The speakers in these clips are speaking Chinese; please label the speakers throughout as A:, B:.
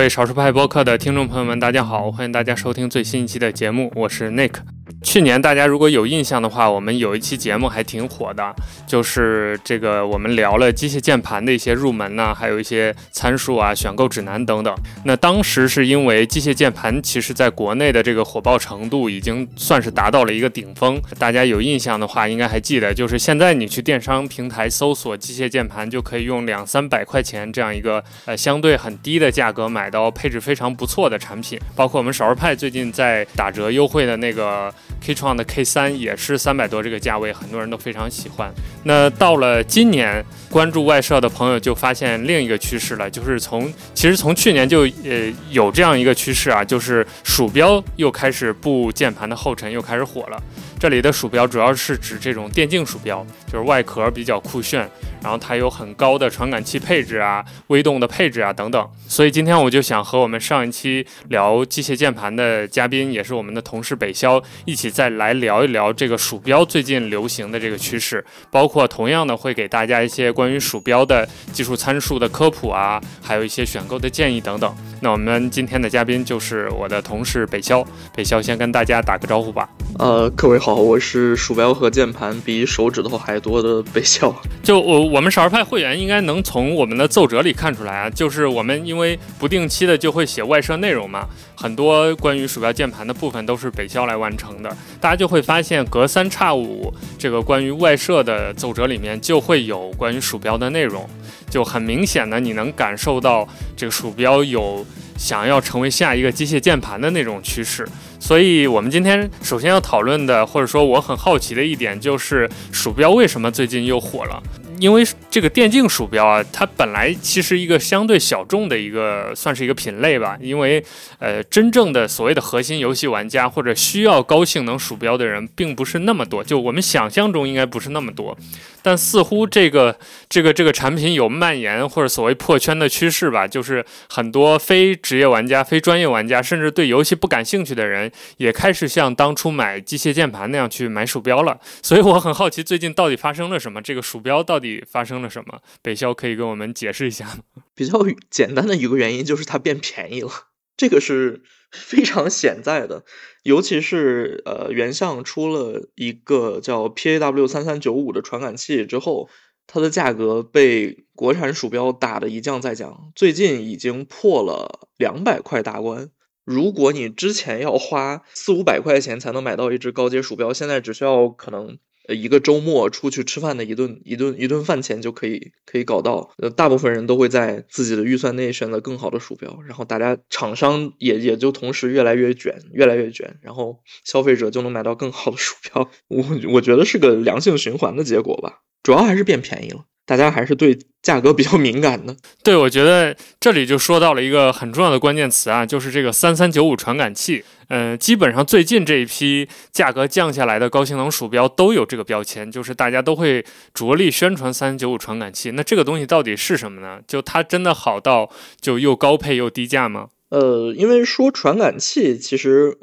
A: 各位少数派播客的听众朋友们，大家好，欢迎大家收听最新一期的节目，我是 Nick。去年大家如果有印象的话，我们有一期节目还挺火的，就是这个我们聊了机械键盘的一些入门呐，还有一些参数啊、选购指南等等。那当时是因为机械键盘其实在国内的这个火爆程度已经算是达到了一个顶峰。大家有印象的话，应该还记得，就是现在你去电商平台搜索机械键盘，就可以用两三百块钱这样一个呃相对很低的价格买到配置非常不错的产品。包括我们少儿派最近在打折优惠的那个。K 创的 K 三也是三百多这个价位，很多人都非常喜欢。那到了今年，关注外设的朋友就发现另一个趋势了，就是从其实从去年就呃有这样一个趋势啊，就是鼠标又开始步键盘的后尘，又开始火了。这里的鼠标主要是指这种电竞鼠标，就是外壳比较酷炫，然后它有很高的传感器配置啊、微动的配置啊等等。所以今天我就想和我们上一期聊机械键盘的嘉宾，也是我们的同事北肖，一起再来聊一聊这个鼠标最近流行的这个趋势，包括同样的会给大家一些关于鼠标的技术参数的科普啊，还有一些选购的建议等等。那我们今天的嘉宾就是我的同事北肖，北肖先跟大家打个招呼吧。
B: 呃，各位好，好我是鼠标和键盘比手指头还多的北肖。
A: 就我我们少儿派会员应该能从我们的奏折里看出来啊，就是我们因为不定期的就会写外设内容嘛，很多关于鼠标键盘的部分都是北肖来完成的，大家就会发现隔三差五这个关于外设的奏折里面就会有关于鼠标的内容。就很明显的，你能感受到这个鼠标有想要成为下一个机械键盘的那种趋势。所以，我们今天首先要讨论的，或者说我很好奇的一点，就是鼠标为什么最近又火了？因为这个电竞鼠标啊，它本来其实一个相对小众的一个，算是一个品类吧。因为，呃，真正的所谓的核心游戏玩家或者需要高性能鼠标的人，并不是那么多。就我们想象中应该不是那么多。但似乎这个这个这个产品有蔓延或者所谓破圈的趋势吧，就是很多非职业玩家、非专业玩家，甚至对游戏不感兴趣的人，也开始像当初买机械键盘那样去买鼠标了。所以我很好奇，最近到底发生了什么？这个鼠标到底？发生了什么？北肖可以跟我们解释一下吗？
B: 比较简单的一个原因就是它变便宜了，这个是 非常显在的。尤其是呃，原相出了一个叫 PAW 三三九五的传感器之后，它的价格被国产鼠标打的一降再降，最近已经破了两百块大关。如果你之前要花四五百块钱才能买到一只高阶鼠标，现在只需要可能。一个周末出去吃饭的一顿一顿一顿饭钱就可以可以搞到，呃，大部分人都会在自己的预算内选择更好的鼠标，然后大家厂商也也就同时越来越卷，越来越卷，然后消费者就能买到更好的鼠标。我我觉得是个良性循环的结果吧，主要还是变便宜了。大家还是对价格比较敏感的。
A: 对，我觉得这里就说到了一个很重要的关键词啊，就是这个三三九五传感器。嗯，基本上最近这一批价格降下来的高性能鼠标都有这个标签，就是大家都会着力宣传三三九五传感器。那这个东西到底是什么呢？就它真的好到就又高配又低价吗？
B: 呃，因为说传感器，其实。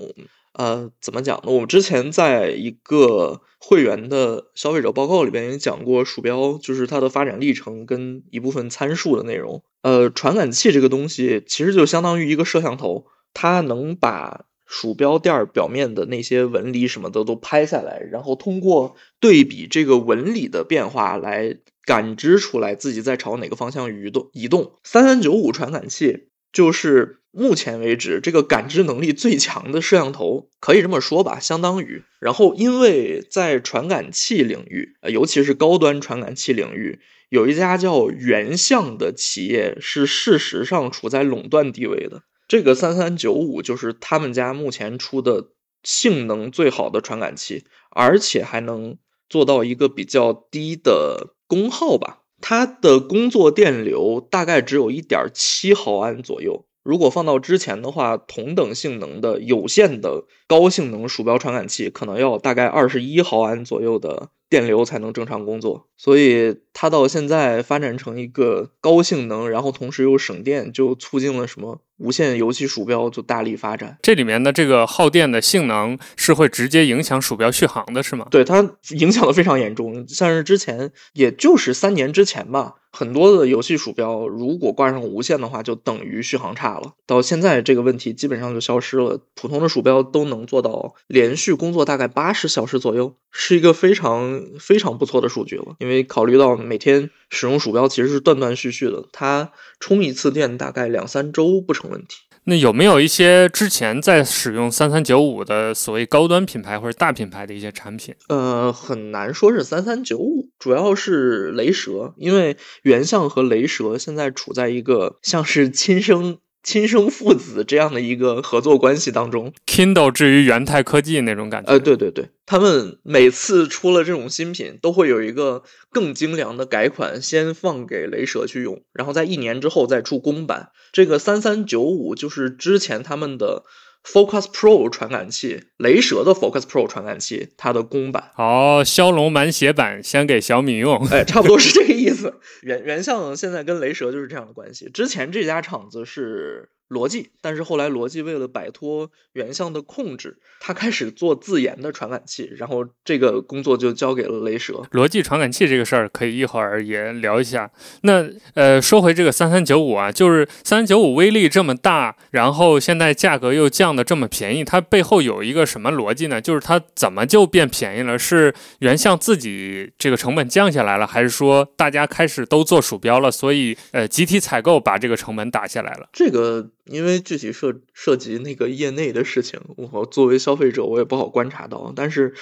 B: 呃，怎么讲呢？我们之前在一个会员的消费者报告里边也讲过，鼠标就是它的发展历程跟一部分参数的内容。呃，传感器这个东西其实就相当于一个摄像头，它能把鼠标垫表面的那些纹理什么的都拍下来，然后通过对比这个纹理的变化来感知出来自己在朝哪个方向移动。移动三三九五传感器就是。目前为止，这个感知能力最强的摄像头，可以这么说吧，相当于。然后，因为在传感器领域，尤其是高端传感器领域，有一家叫原相的企业是事实上处在垄断地位的。这个三三九五就是他们家目前出的性能最好的传感器，而且还能做到一个比较低的功耗吧。它的工作电流大概只有一点七毫安左右。如果放到之前的话，同等性能的有线的高性能鼠标传感器，可能要大概二十一毫安左右的电流才能正常工作。所以它到现在发展成一个高性能，然后同时又省电，就促进了什么无线游戏鼠标就大力发展。
A: 这里面的这个耗电的性能是会直接影响鼠标续航的，是吗？
B: 对，它影响的非常严重。像是之前，也就是三年之前吧。很多的游戏鼠标，如果挂上无线的话，就等于续航差了。到现在这个问题基本上就消失了，普通的鼠标都能做到连续工作大概八十小时左右，是一个非常非常不错的数据了。因为考虑到每天使用鼠标其实是断断续续的，它充一次电大概两三周不成问题。
A: 那有没有一些之前在使用三三九五的所谓高端品牌或者大品牌的一些产品？
B: 呃，很难说是三三九五，主要是雷蛇，因为原相和雷蛇现在处在一个像是亲生。亲生父子这样的一个合作关系当中
A: ，Kindle 至于元泰科技那种感觉。
B: 呃，对对对，他们每次出了这种新品，都会有一个更精良的改款，先放给雷蛇去用，然后在一年之后再出公版。这个三三九五就是之前他们的。Focus Pro 传感器，雷蛇的 Focus Pro 传感器，它的公版
A: 哦，骁龙满血版先给小米用，
B: 哎，差不多是这个意思。原原相现在跟雷蛇就是这样的关系，之前这家厂子是。罗技，但是后来逻辑为了摆脱原相的控制，他开始做自研的传感器，然后这个工作就交给了雷蛇。
A: 逻辑传感器这个事儿可以一会儿也聊一下。那呃，说回这个三三九五啊，就是三三九五威力这么大，然后现在价格又降的这么便宜，它背后有一个什么逻辑呢？就是它怎么就变便宜了？是原相自己这个成本降下来了，还是说大家开始都做鼠标了，所以呃集体采购把这个成本打下来了？
B: 这个。因为具体涉涉及那个业内的事情，我作为消费者我也不好观察到，但是。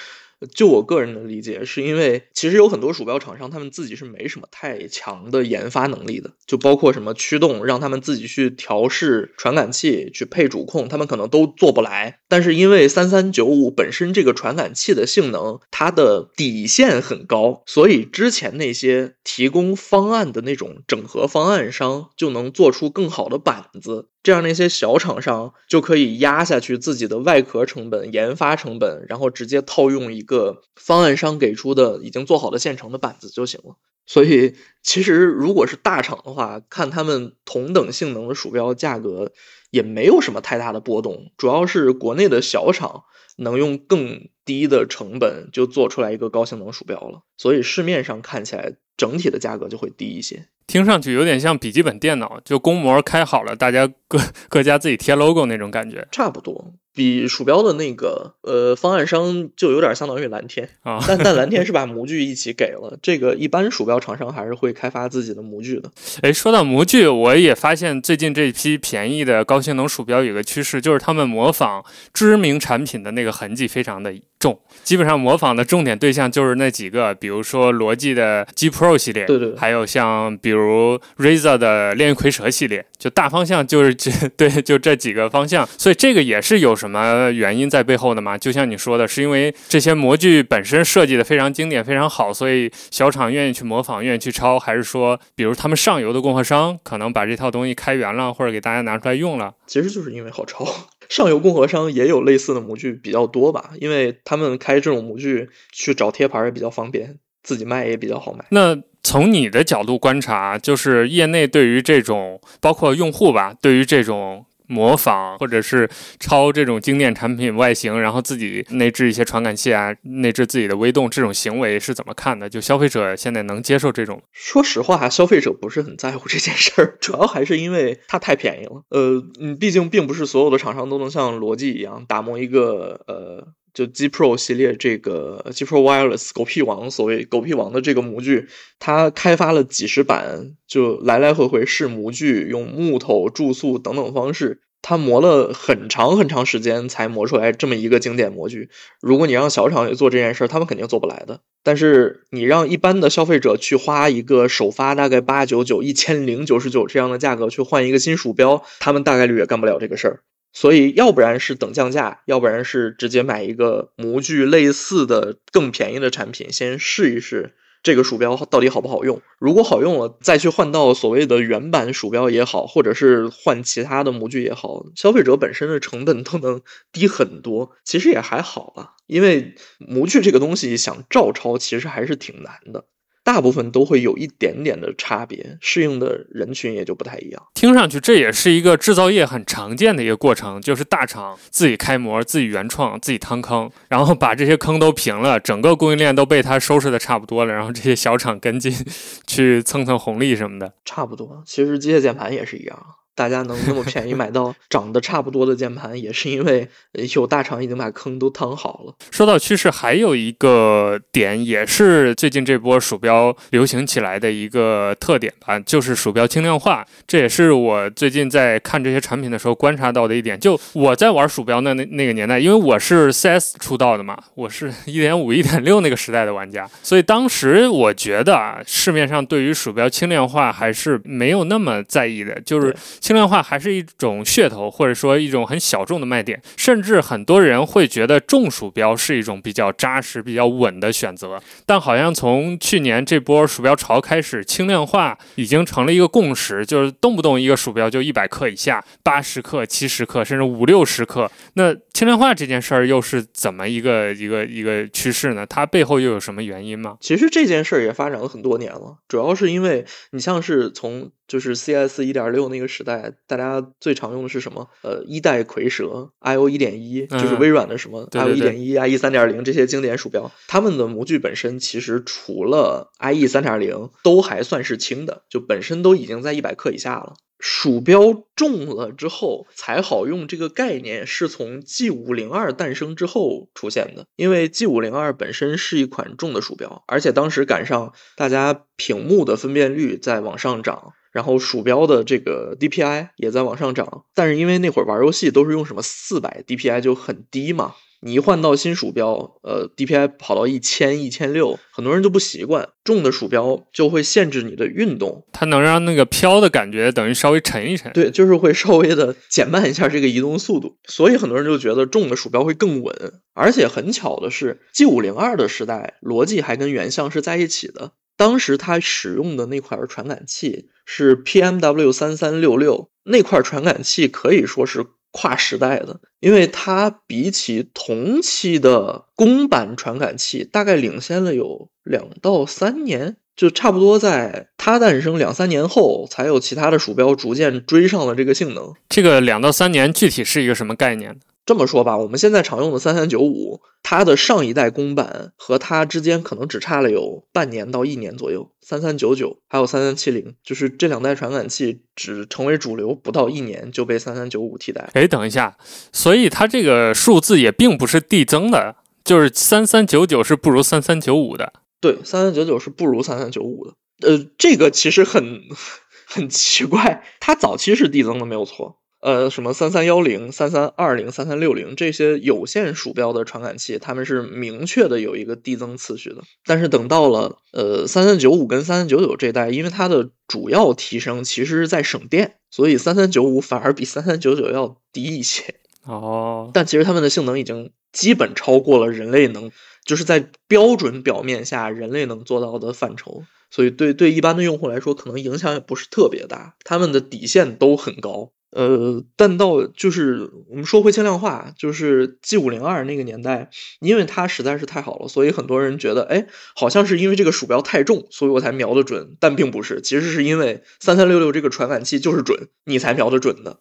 B: 就我个人的理解，是因为其实有很多鼠标厂商，他们自己是没什么太强的研发能力的，就包括什么驱动，让他们自己去调试传感器、去配主控，他们可能都做不来。但是因为三三九五本身这个传感器的性能，它的底线很高，所以之前那些提供方案的那种整合方案商就能做出更好的板子。这样那些小厂商就可以压下去自己的外壳成本、研发成本，然后直接套用一个方案商给出的已经做好的现成的板子就行了。所以，其实如果是大厂的话，看他们同等性能的鼠标价格也没有什么太大的波动，主要是国内的小厂能用更低的成本就做出来一个高性能鼠标了，所以市面上看起来整体的价格就会低一些。
A: 听上去有点像笔记本电脑，就公模开好了，大家各各家自己贴 logo 那种感觉，
B: 差不多。比鼠标的那个呃方案商就有点相当于蓝天
A: 啊，
B: 但但蓝天是把模具一起给了，这个一般鼠标厂商还是会开发自己的模具的。
A: 哎，说到模具，我也发现最近这批便宜的高性能鼠标有个趋势，就是他们模仿知名产品的那个痕迹非常的重，基本上模仿的重点对象就是那几个，比如说罗技的 G Pro 系列，
B: 对对，
A: 还有像比如 Razer 的炼狱蝰蛇系列，就大方向就是这 对，就这几个方向，所以这个也是有什什么原因在背后的吗？就像你说的，是因为这些模具本身设计的非常经典、非常好，所以小厂愿意去模仿、愿意去抄，还是说，比如他们上游的供货商可能把这套东西开源了，或者给大家拿出来用了？
B: 其实就是因为好抄，上游供货商也有类似的模具比较多吧，因为他们开这种模具去找贴牌也比较方便，自己卖也比较好卖。
A: 那从你的角度观察，就是业内对于这种，包括用户吧，对于这种。模仿或者是抄这种经典产品外形，然后自己内置一些传感器啊，内置自己的微动，这种行为是怎么看的？就消费者现在能接受这种？
B: 说实话，消费者不是很在乎这件事儿，主要还是因为它太便宜了。呃，嗯，毕竟并不是所有的厂商都能像罗技一样打磨一个呃，就 G Pro 系列这个 G Pro Wireless 狗屁王，所谓狗屁王的这个模具，它开发了几十版，就来来回回试模具，用木头注塑等等方式。他磨了很长很长时间才磨出来这么一个经典模具。如果你让小厂去做这件事儿，他们肯定做不来的。但是你让一般的消费者去花一个首发大概八九九、一千零九十九这样的价格去换一个新鼠标，他们大概率也干不了这个事儿。所以，要不然是等降价，要不然是直接买一个模具类似的更便宜的产品，先试一试。这个鼠标到底好不好用？如果好用了，再去换到所谓的原版鼠标也好，或者是换其他的模具也好，消费者本身的成本都能低很多。其实也还好吧，因为模具这个东西想照抄，其实还是挺难的。大部分都会有一点点的差别，适应的人群也就不太一样。
A: 听上去这也是一个制造业很常见的一个过程，就是大厂自己开模、自己原创、自己趟坑，然后把这些坑都平了，整个供应链都被他收拾的差不多了，然后这些小厂跟进 去蹭蹭红利什么的。
B: 差不多，其实机械键盘也是一样。大家能那么便宜买到 长得差不多的键盘，也是因为有大厂已经把坑都趟好了。
A: 说到趋势，还有一个点也是最近这波鼠标流行起来的一个特点吧，就是鼠标轻量化。这也是我最近在看这些产品的时候观察到的一点。就我在玩鼠标那那那个年代，因为我是 CS 出道的嘛，我是一点五、一点六那个时代的玩家，所以当时我觉得啊，市面上对于鼠标轻量化还是没有那么在意的，就是。轻量化还是一种噱头，或者说一种很小众的卖点，甚至很多人会觉得重鼠标是一种比较扎实、比较稳的选择。但好像从去年这波鼠标潮开始，轻量化已经成了一个共识，就是动不动一个鼠标就一百克以下、八十克、七十克，甚至五六十克。那轻量化这件事儿又是怎么一个一个一个趋势呢？它背后又有什么原因吗？
B: 其实这件事儿也发展了很多年了，主要是因为你像是从。就是 CS 一点六那个时代，大家最常用的是什么？呃，一代蝰蛇 IO 一点一，就是微软的什么 IO 一点一、IE 三点零这些经典鼠标，它们的模具本身其实除了 IE 三点零，都还算是轻的，就本身都已经在一百克以下了。鼠标重了之后才好用，这个概念是从 G 五零二诞生之后出现的。因为 G 五零二本身是一款重的鼠标，而且当时赶上大家屏幕的分辨率在往上涨。然后鼠标的这个 DPI 也在往上涨，但是因为那会儿玩游戏都是用什么四百 DPI 就很低嘛，你一换到新鼠标，呃，DPI 跑到一千、一千六，很多人就不习惯。重的鼠标就会限制你的运动，
A: 它能让那个飘的感觉等于稍微沉一沉。
B: 对，就是会稍微的减慢一下这个移动速度，所以很多人就觉得重的鼠标会更稳。而且很巧的是，G 五零二的时代，逻辑还跟原相是在一起的。当时它使用的那块传感器是 PMW 三三六六，那块传感器可以说是跨时代的，因为它比起同期的公版传感器，大概领先了有两到三年，就差不多在它诞生两三年后，才有其他的鼠标逐渐追上了这个性能。
A: 这个两到三年具体是一个什么概念呢？
B: 这么说吧，我们现在常用的三三九五，它的上一代公版和它之间可能只差了有半年到一年左右。三三九九还有三三七零，就是这两代传感器只成为主流不到一年就被三三九五替代。
A: 哎，等一下，所以它这个数字也并不是递增的，就是三三九九是不如三三九五的。
B: 对，三三九九是不如三三九五的。呃，这个其实很 很奇怪，它早期是递增的，没有错。呃，什么三三幺零、三三二零、三三六零这些有线鼠标的传感器，它们是明确的有一个递增次序的。但是等到了呃三三九五跟三三九九这代，因为它的主要提升其实是在省电，所以三三九五反而比三三九九要低一些。
A: 哦，
B: 但其实它们的性能已经基本超过了人类能，就是在标准表面下人类能做到的范畴。所以对对一般的用户来说，可能影响也不是特别大。他们的底线都很高。呃，但到就是我们说回轻量化，就是 G 五零二那个年代，因为它实在是太好了，所以很多人觉得，哎，好像是因为这个鼠标太重，所以我才瞄得准，但并不是，其实是因为三三六六这个传感器就是准，你才瞄得准的。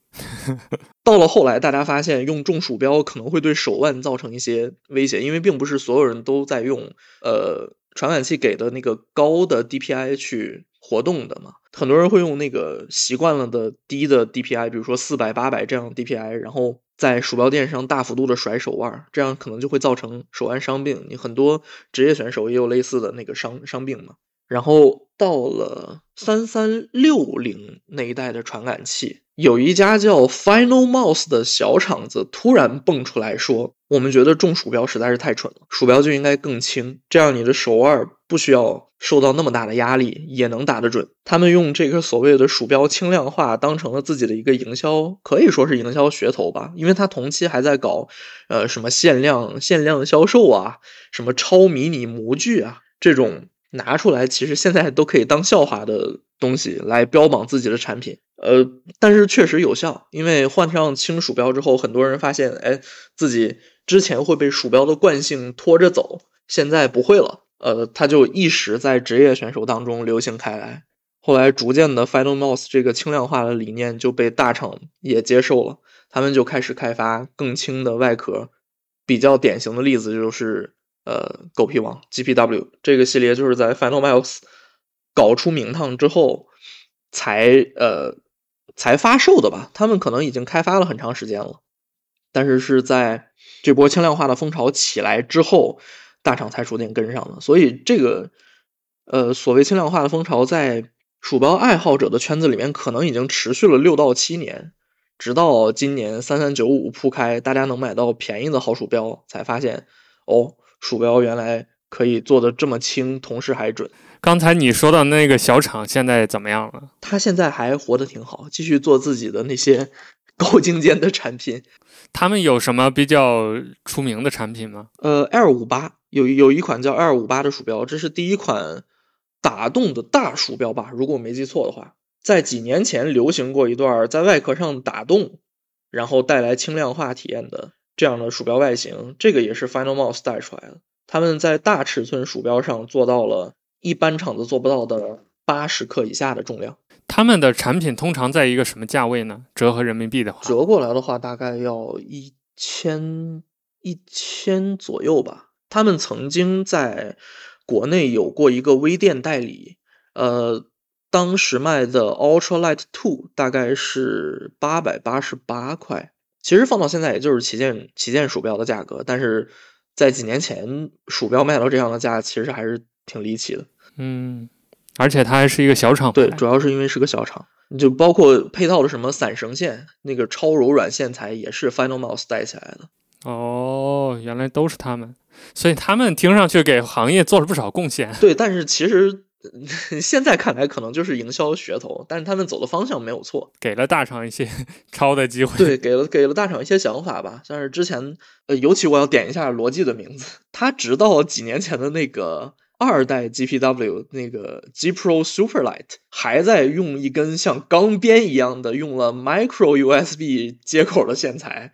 B: 到了后来，大家发现用重鼠标可能会对手腕造成一些威胁，因为并不是所有人都在用呃传感器给的那个高的 DPI 去。活动的嘛，很多人会用那个习惯了的低的 DPI，比如说四百、八百这样 DPI，然后在鼠标垫上大幅度的甩手腕，这样可能就会造成手腕伤病。你很多职业选手也有类似的那个伤伤病嘛。然后到了三三六零那一代的传感器，有一家叫 Final Mouse 的小厂子突然蹦出来说：“我们觉得重鼠标实在是太蠢了，鼠标就应该更轻，这样你的手腕不需要受到那么大的压力，也能打得准。”他们用这个所谓的鼠标轻量化当成了自己的一个营销，可以说是营销噱头吧，因为他同期还在搞呃什么限量限量销售啊，什么超迷你模具啊这种。拿出来，其实现在都可以当笑话的东西来标榜自己的产品，呃，但是确实有效，因为换上轻鼠标之后，很多人发现，哎，自己之前会被鼠标的惯性拖着走，现在不会了。呃，它就一时在职业选手当中流行开来。后来逐渐的，Final Mouse 这个轻量化的理念就被大厂也接受了，他们就开始开发更轻的外壳。比较典型的例子就是，呃，狗皮王 GPW 这个系列就是在 Final Miles 搞出名堂之后才呃才发售的吧？他们可能已经开发了很长时间了，但是是在这波轻量化的风潮起来之后，大厂才逐渐跟上的。所以这个呃所谓轻量化的风潮，在鼠标爱好者的圈子里面，可能已经持续了六到七年。直到今年三三九五铺开，大家能买到便宜的好鼠标，才发现哦，鼠标原来可以做的这么轻，同时还准。
A: 刚才你说的那个小厂现在怎么样了？
B: 他现在还活得挺好，继续做自己的那些高精尖的产品。
A: 他们有什么比较出名的产品吗？
B: 呃，L 五八有有一款叫 L 五八的鼠标，这是第一款打洞的大鼠标吧？如果我没记错的话。在几年前流行过一段在外壳上打洞，然后带来轻量化体验的这样的鼠标外形，这个也是 Final Mouse 带出来的。他们在大尺寸鼠标上做到了一般厂子做不到的八十克以下的重量。
A: 他们的产品通常在一个什么价位呢？折合人民币的话，
B: 折过来的话大概要一千一千左右吧。他们曾经在国内有过一个微店代理，呃。当时卖的 Ultralight Two 大概是八百八十八块，其实放到现在也就是旗舰旗舰鼠标的价格，但是在几年前鼠标卖到这样的价，其实还是挺离奇的。
A: 嗯，而且它还是一个小厂，
B: 对，主要是因为是个小厂，就包括配套的什么散绳线，那个超柔软线材也是 Final Mouse 带起来的。
A: 哦，原来都是他们，所以他们听上去给行业做了不少贡献。
B: 对，但是其实。现在看来可能就是营销噱头，但是他们走的方向没有错，
A: 给了大厂一些 抄的机会。
B: 对，给了给了大厂一些想法吧。像是之前，呃，尤其我要点一下罗技的名字，他直到几年前的那个二代 GPW 那个 G Pro Superlight 还在用一根像钢鞭一样的用了 Micro USB 接口的线材，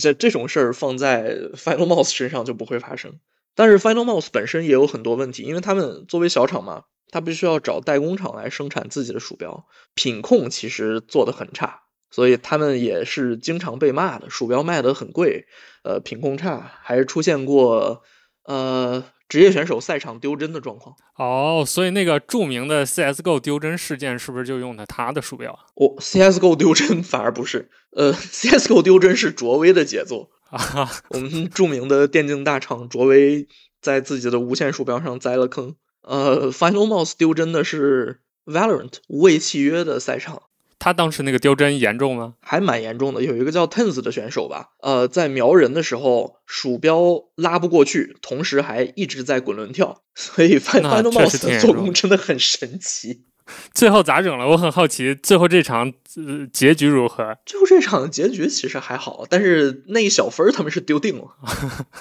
B: 这这种事儿放在 Final Mouse 身上就不会发生。但是 Final Mouse 本身也有很多问题，因为他们作为小厂嘛。他必须要找代工厂来生产自己的鼠标，品控其实做的很差，所以他们也是经常被骂的。鼠标卖的很贵，呃，品控差，还出现过呃职业选手赛场丢帧的状况。
A: 哦，所以那个著名的 CSGO 丢帧事件是不是就用的他的鼠标？
B: 我 CSGO 丢帧反而不是，呃，CSGO 丢帧是卓威的杰作
A: 啊。
B: 我们著名的电竞大厂卓威在自己的无线鼠标上栽了坑。呃，Final Mouse 丢帧的是 Valorant 无畏契约的赛场，
A: 他当时那个丢帧严重吗？
B: 还蛮严重的。有一个叫 Tens 的选手吧，呃，在瞄人的时候鼠标拉不过去，同时还一直在滚轮跳，所以 Final Mouse 的做工真的很神奇。
A: 最后咋整了？我很好奇，最后这场呃结局如何？
B: 最后这场结局其实还好，但是那一小分他们是丢定了。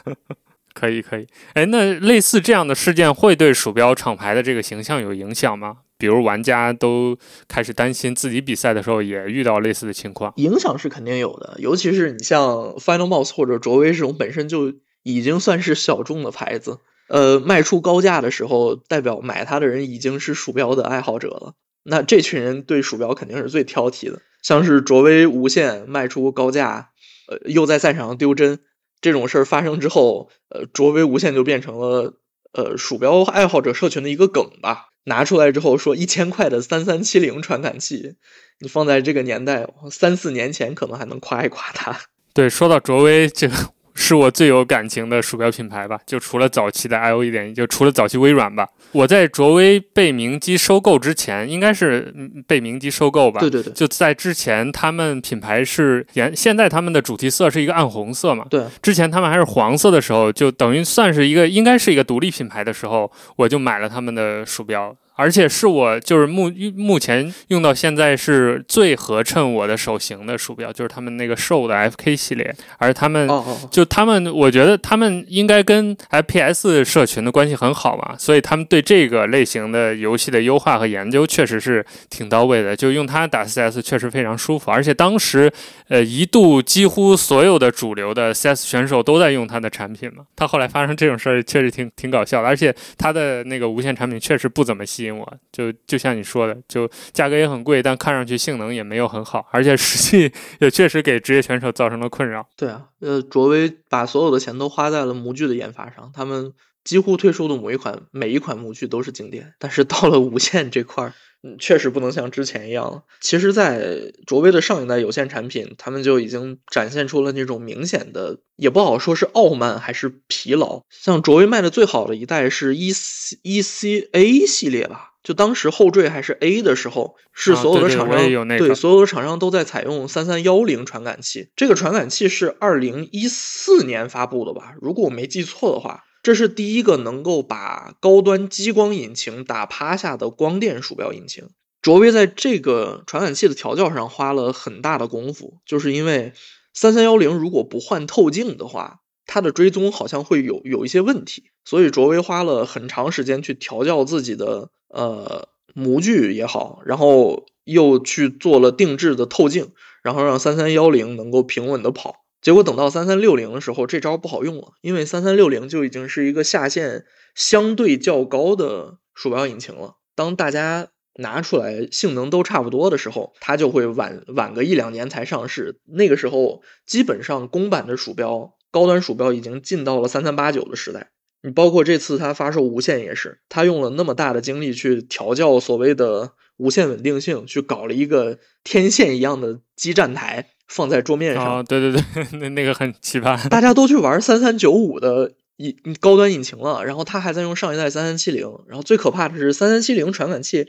A: 可以可以，哎，那类似这样的事件会对鼠标厂牌的这个形象有影响吗？比如玩家都开始担心自己比赛的时候也遇到类似的情况，
B: 影响是肯定有的。尤其是你像 Final Mouse 或者卓威这种本身就已经算是小众的牌子，呃，卖出高价的时候，代表买它的人已经是鼠标的爱好者了。那这群人对鼠标肯定是最挑剔的。像是卓威无线卖出高价，呃，又在赛场上丢帧。这种事儿发生之后，呃，卓威无线就变成了呃鼠标爱好者社群的一个梗吧。拿出来之后说一千块的三三七零传感器，你放在这个年代，三四年前可能还能夸一夸它。
A: 对，说到卓威这个。是我最有感情的鼠标品牌吧，就除了早期的 I O 一点，就除了早期微软吧。我在卓威被明基收购之前，应该是被明基收购吧？
B: 对对对，
A: 就在之前，他们品牌是原现在他们的主题色是一个暗红色嘛？
B: 对，
A: 之前他们还是黄色的时候，就等于算是一个应该是一个独立品牌的时候，我就买了他们的鼠标。而且是我就是目目前用到现在是最合衬我的手型的鼠标，就是他们那个瘦的 FK 系列。而他们就他们，我觉得他们应该跟 FPS 社群的关系很好嘛，所以他们对这个类型的游戏的优化和研究确实是挺到位的。就用它打 CS 确实非常舒服，而且当时呃一度几乎所有的主流的 CS 选手都在用它的产品嘛。他后来发生这种事儿，确实挺挺搞笑的。而且它的那个无线产品确实不怎么吸引我，就就像你说的，就价格也很贵，但看上去性能也没有很好，而且实际也确实给职业选手造成了困扰。
B: 对啊，呃，卓威把所有的钱都花在了模具的研发上，他们几乎推出的某一款每一款模具都是经典，但是到了无线这块儿，嗯，确实不能像之前一样了。其实，在卓威的上一代有线产品，他们就已经展现出了那种明显的，也不好说是傲慢还是疲劳。像卓威卖的最好的一代是 E C E C A 系列吧。就当时后缀还是 A 的时候，是所有的厂商
A: 对
B: 所有的厂商都在采用三三幺零传感器。这个传感器是二零一四年发布的吧？如果我没记错的话，这是第一个能够把高端激光引擎打趴下的光电鼠标引擎。卓威在这个传感器的调教上花了很大的功夫，就是因为三三幺零如果不换透镜的话。它的追踪好像会有有一些问题，所以卓威花了很长时间去调教自己的呃模具也好，然后又去做了定制的透镜，然后让三三幺零能够平稳的跑。结果等到三三六零的时候，这招不好用了，因为三三六零就已经是一个下限相对较高的鼠标引擎了。当大家拿出来性能都差不多的时候，它就会晚晚个一两年才上市。那个时候，基本上公版的鼠标。高端鼠标已经进到了三三八九的时代，你包括这次它发售无线也是，它用了那么大的精力去调教所谓的无线稳定性，去搞了一个天线一样的基站台放在桌面上。
A: 对对对，那那个很奇葩。
B: 大家都去玩三三九五的引高端引擎了，然后他还在用上一代三三七零。然后最可怕的是三三七零传感器，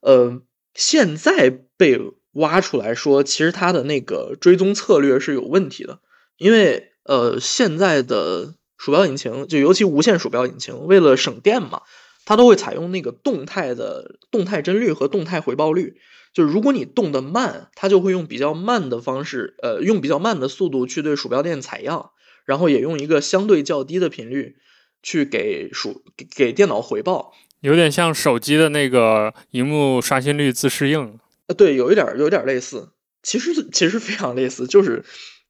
B: 呃，现在被挖出来说，其实它的那个追踪策略是有问题的，因为。呃，现在的鼠标引擎，就尤其无线鼠标引擎，为了省电嘛，它都会采用那个动态的动态帧率和动态回报率。就是如果你动得慢，它就会用比较慢的方式，呃，用比较慢的速度去对鼠标垫采样，然后也用一个相对较低的频率去给鼠给电脑回报，
A: 有点像手机的那个荧幕刷新率自适应。
B: 呃，对，有一点有点类似，其实其实非常类似，就是。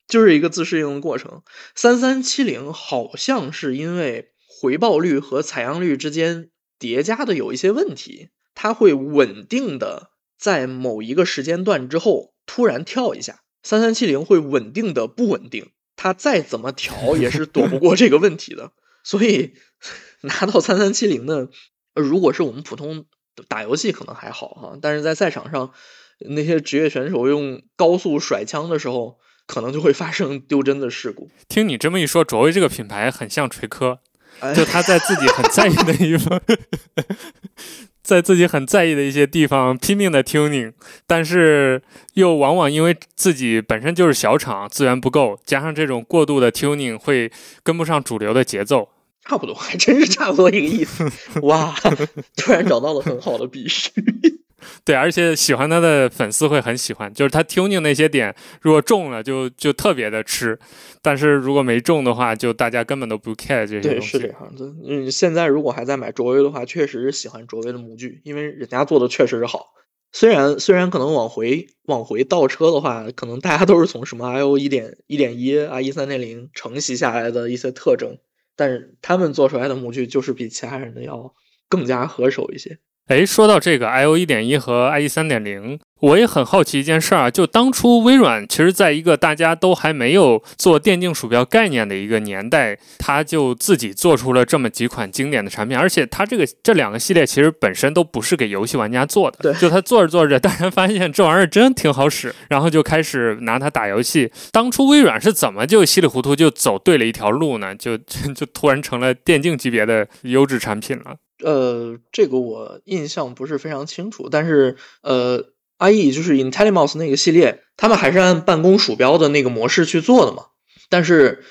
B: 就是一个自适应的过程。三三七零好像是因为回报率和采样率之间叠加的有一些问题，它会稳定的在某一个时间段之后突然跳一下。三三七零会稳定的不稳定，它再怎么调也是躲不过这个问题的。所以 拿到三三七零的，如果是我们普通打游戏可能还好哈，但是在赛场上那些职业选手用高速甩枪的时候。可能就会发生丢帧的事故。
A: 听你这么一说，卓威这个品牌很像锤科，就他在自己很在意的一方，在自己很在意的一些地方拼命的 tuning，但是又往往因为自己本身就是小厂，资源不够，加上这种过度的 tuning 会跟不上主流的节奏。
B: 差不多，还真是差不多一个意思。哇，突然找到了很好的比喻。
A: 对，而且喜欢他的粉丝会很喜欢，就是他 tuning 那些点，如果中了就就特别的吃，但是如果没中的话，就大家根本都不 care 这些
B: 东西。对，是这样的。嗯，现在如果还在买卓威的话，确实是喜欢卓威的模具，因为人家做的确实是好。虽然虽然可能往回往回倒车的话，可能大家都是从什么 I O 一点一点一啊一三点零承袭下来的一些特征，但是他们做出来的模具就是比其他人的要更加合手一些。
A: 哎，说到这个 I O 一点一和 I E 三点零，我也很好奇一件事儿啊，就当初微软其实在一个大家都还没有做电竞鼠标概念的一个年代，它就自己做出了这么几款经典的产品，而且它这个这两个系列其实本身都不是给游戏玩家做的，
B: 对，
A: 就它做着做着，大家发现这玩意儿真挺好使，然后就开始拿它打游戏。当初微软是怎么就稀里糊涂就走对了一条路呢？就就突然成了电竞级别的优质产品了。
B: 呃，这个我印象不是非常清楚，但是呃，IE 就是 IntelliMouse 那个系列，他们还是按办公鼠标的那个模式去做的嘛。但是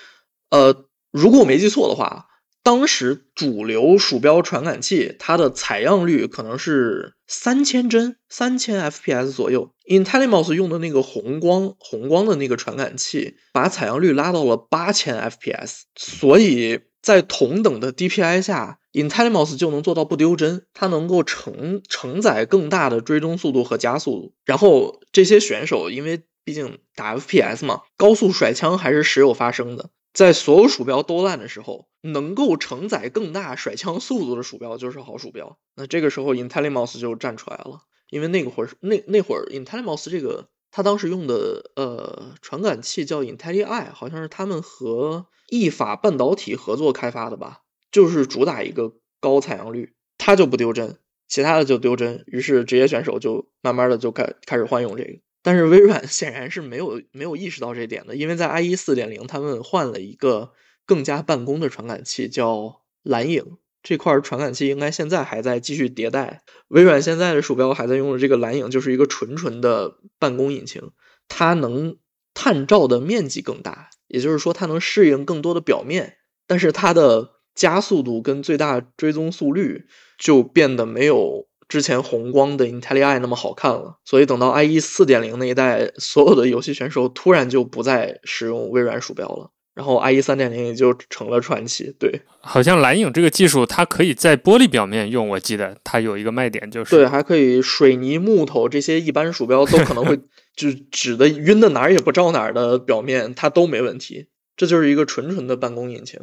B: 呃，如果我没记错的话，当时主流鼠标传感器，它的采样率可能是三千帧、三千 FPS 左右。IntelliMouse 用的那个红光、红光的那个传感器，把采样率拉到了八千 FPS。所以在同等的 DPI 下 Intellimos 就能做到不丢帧，它能够承承载更大的追踪速度和加速度。然后这些选手，因为毕竟打 FPS 嘛，高速甩枪还是时有发生的。在所有鼠标都烂的时候，能够承载更大甩枪速度的鼠标就是好鼠标。那这个时候，Intellimos 就站出来了，因为那个会儿那那会儿 Intellimos 这个他当时用的呃传感器叫 IntelliEye，好像是他们和意法半导体合作开发的吧，就是主打一个高采样率，它就不丢帧，其他的就丢帧。于是职业选手就慢慢的就开开始换用这个。但是微软 显然是没有没有意识到这点的，因为在 IE 四点零，他们换了一个更加办公的传感器，叫蓝影这块传感器，应该现在还在继续迭代。微软现在的鼠标还在用的这个蓝影，就是一个纯纯的办公引擎，它能探照的面积更大，也就是说它能适应更多的表面，但是它的加速度跟最大追踪速率就变得没有。之前红光的 IntelliEye 那么好看了，所以等到 IE 四点零那一代，所有的游戏选手突然就不再使用微软鼠标了，然后 IE 三点零也就成了传奇。对，
A: 好像蓝影这个技术，它可以在玻璃表面用，我记得它有一个卖点就是，
B: 对，还可以水泥、木头这些一般鼠标都可能会 就指的晕的哪儿也不着哪儿的表面，它都没问题。这就是一个纯纯的办公引擎。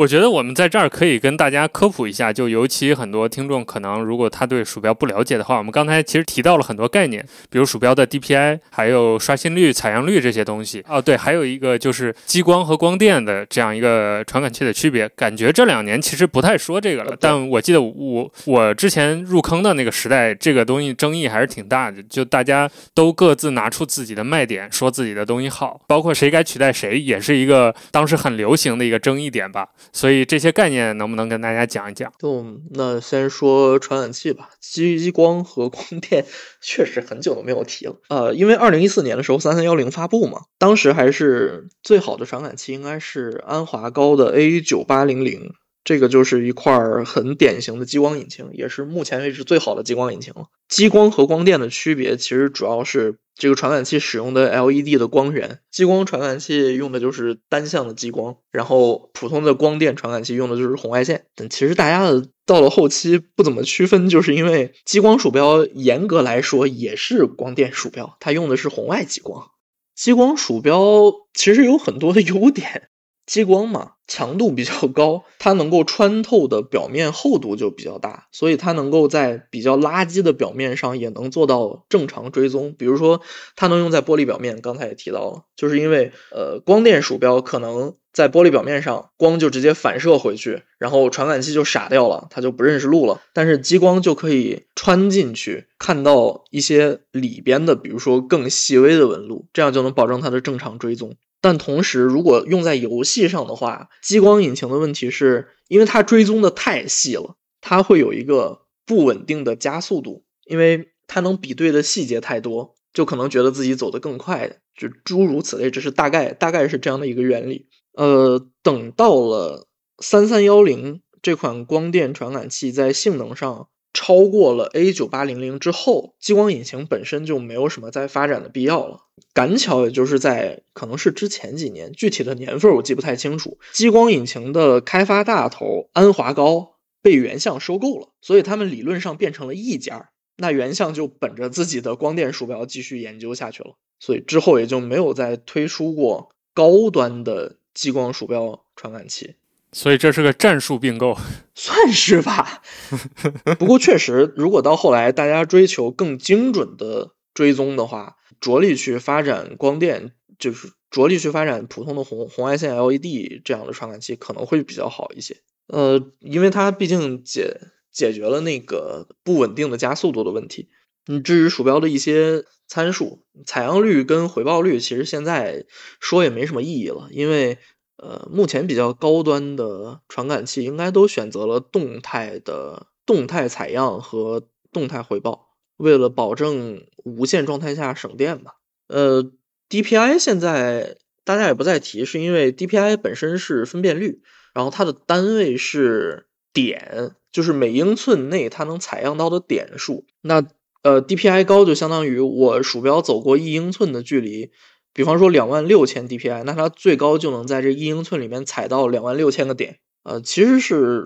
A: 我觉得我们在这儿可以跟大家科普一下，就尤其很多听众可能如果他对鼠标不了解的话，我们刚才其实提到了很多概念，比如鼠标的 DPI，还有刷新率、采样率这些东西。哦，对，还有一个就是激光和光电的这样一个传感器的区别。感觉这两年其实不太说这个了，但我记得我我之前入坑的那个时代，这个东西争议还是挺大的，就大家都各自拿出自己的卖点，说自己的东西好，包括谁该取代谁，也是一个当时很流行的一个争议点吧。所以这些概念能不能跟大家讲一讲？
B: 就那先说传感器吧，激光和光电确实很久都没有提了。呃，因为二零一四年的时候三三幺零发布嘛，当时还是最好的传感器应该是安华高的 A 九八零零。这个就是一块很典型的激光引擎，也是目前为止最好的激光引擎了。激光和光电的区别，其实主要是这个传感器使用的 LED 的光源。激光传感器用的就是单向的激光，然后普通的光电传感器用的就是红外线。但其实大家的到了后期不怎么区分，就是因为激光鼠标严格来说也是光电鼠标，它用的是红外激光。激光鼠标其实有很多的 优点。激光嘛，强度比较高，它能够穿透的表面厚度就比较大，所以它能够在比较垃圾的表面上也能做到正常追踪。比如说，它能用在玻璃表面，刚才也提到了，就是因为呃，光电鼠标可能在玻璃表面上光就直接反射回去，然后传感器就傻掉了，它就不认识路了。但是激光就可以穿进去，看到一些里边的，比如说更细微的纹路，这样就能保证它的正常追踪。但同时，如果用在游戏上的话，激光引擎的问题是，因为它追踪的太细了，它会有一个不稳定的加速度，因为它能比对的细节太多，就可能觉得自己走得更快，就诸如此类，这是大概大概是这样的一个原理。呃，等到了三三幺零这款光电传感器在性能上。超过了 A 九八零零之后，激光引擎本身就没有什么再发展的必要了。赶巧也就是在可能是之前几年，具体的年份我记不太清楚。激光引擎的开发大头安华高被原相收购了，所以他们理论上变成了一家。那原相就本着自己的光电鼠标继续研究下去了，所以之后也就没有再推出过高端的激光鼠标传感器。
A: 所以这是个战术并购，
B: 算是吧。不过确实，如果到后来大家追求更精准的追踪的话，着力去发展光电，就是着力去发展普通的红红外线 LED 这样的传感器，可能会比较好一些。呃，因为它毕竟解解决了那个不稳定的加速度的问题。嗯至于鼠标的一些参数，采样率跟回报率，其实现在说也没什么意义了，因为。呃，目前比较高端的传感器应该都选择了动态的动态采样和动态回报，为了保证无线状态下省电吧。呃，DPI 现在大家也不再提，是因为 DPI 本身是分辨率，然后它的单位是点，就是每英寸内它能采样到的点数。那呃，DPI 高就相当于我鼠标走过一英寸的距离，比方说两万六千 DPI，那它最高就能在这一英寸里面踩到两万六千个点。呃，其实是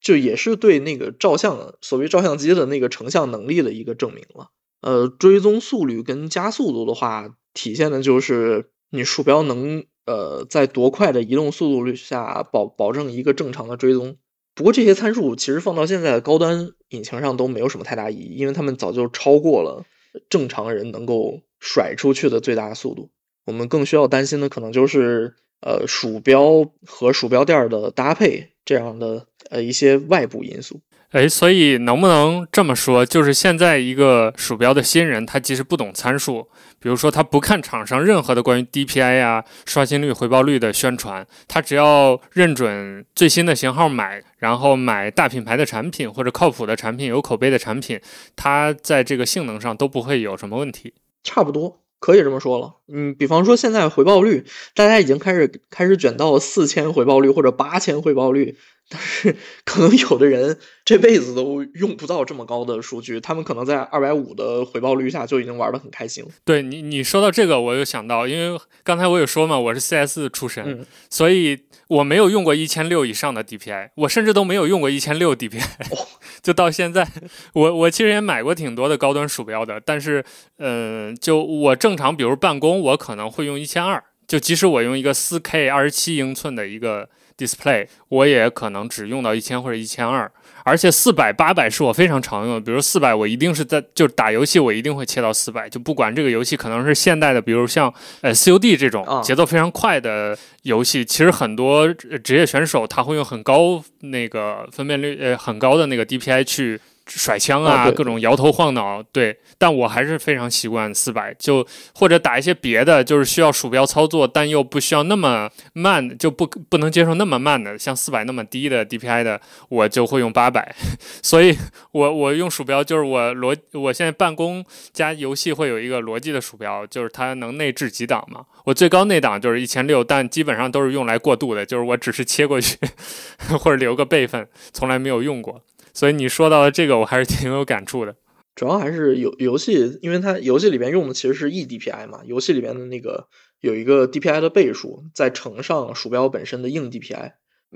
B: 就也是对那个照相所谓照相机的那个成像能力的一个证明了。呃，追踪速率跟加速度的话，体现的就是你鼠标能呃在多快的移动速度率下保保证一个正常的追踪。不过这些参数其实放到现在的高端引擎上都没有什么太大意义，因为他们早就超过了正常人能够甩出去的最大速度。我们更需要担心的可能就是呃鼠标和鼠标垫的搭配这样的呃一些外部因素。
A: 哎，所以能不能这么说，就是现在一个鼠标的新人，他即使不懂参数，比如说他不看厂商任何的关于 DPI 呀、刷新率、回报率的宣传，他只要认准最新的型号买，然后买大品牌的产品或者靠谱的产品、有口碑的产品，他在这个性能上都不会有什么问题。
B: 差不多可以这么说了。嗯，比方说现在回报率，大家已经开始开始卷到四千回报率或者八千回报率。但是 可能有的人这辈子都用不到这么高的数据，他们可能在二百五的回报率下就已经玩的很开心了。
A: 对你，你说到这个，我就想到，因为刚才我也说嘛，我是 CS 出身，所以我没有用过一千六以上的 DPI，我甚至都没有用过一千六 DPI，就到现在，我我其实也买过挺多的高端鼠标的，但是，嗯，就我正常，比如办公，我可能会用一千二，就即使我用一个四 K 二十七英寸的一个。display 我也可能只用到一千或者一千二，而且四百八百是我非常常用的。比如四百，我一定是在就打游戏，我一定会切到四百，就不管这个游戏可能是现代的，比如像呃 COD 这种节奏非常快的游戏，其实很多职业选手他会用很高那个分辨率呃很高的那个 DPI 去。甩枪啊，各种摇头晃脑，对，但我还是非常习惯四百，就或者打一些别的，就是需要鼠标操作，但又不需要那么慢，就不不能接受那么慢的，像四百那么低的 DPI 的，我就会用八百。所以，我我用鼠标就是我逻，我现在办公加游戏会有一个逻辑的鼠标，就是它能内置几档嘛，我最高那档就是一千六，但基本上都是用来过渡的，就是我只是切过去 或者留个备份，从来没有用过。所以你说到的这个，我还是挺有感触的。
B: 主要还是游游戏，因为它游戏里边用的其实是 eDPI 嘛，游戏里边的那个有一个 DPI 的倍数，再乘上鼠标本身的硬 DPI。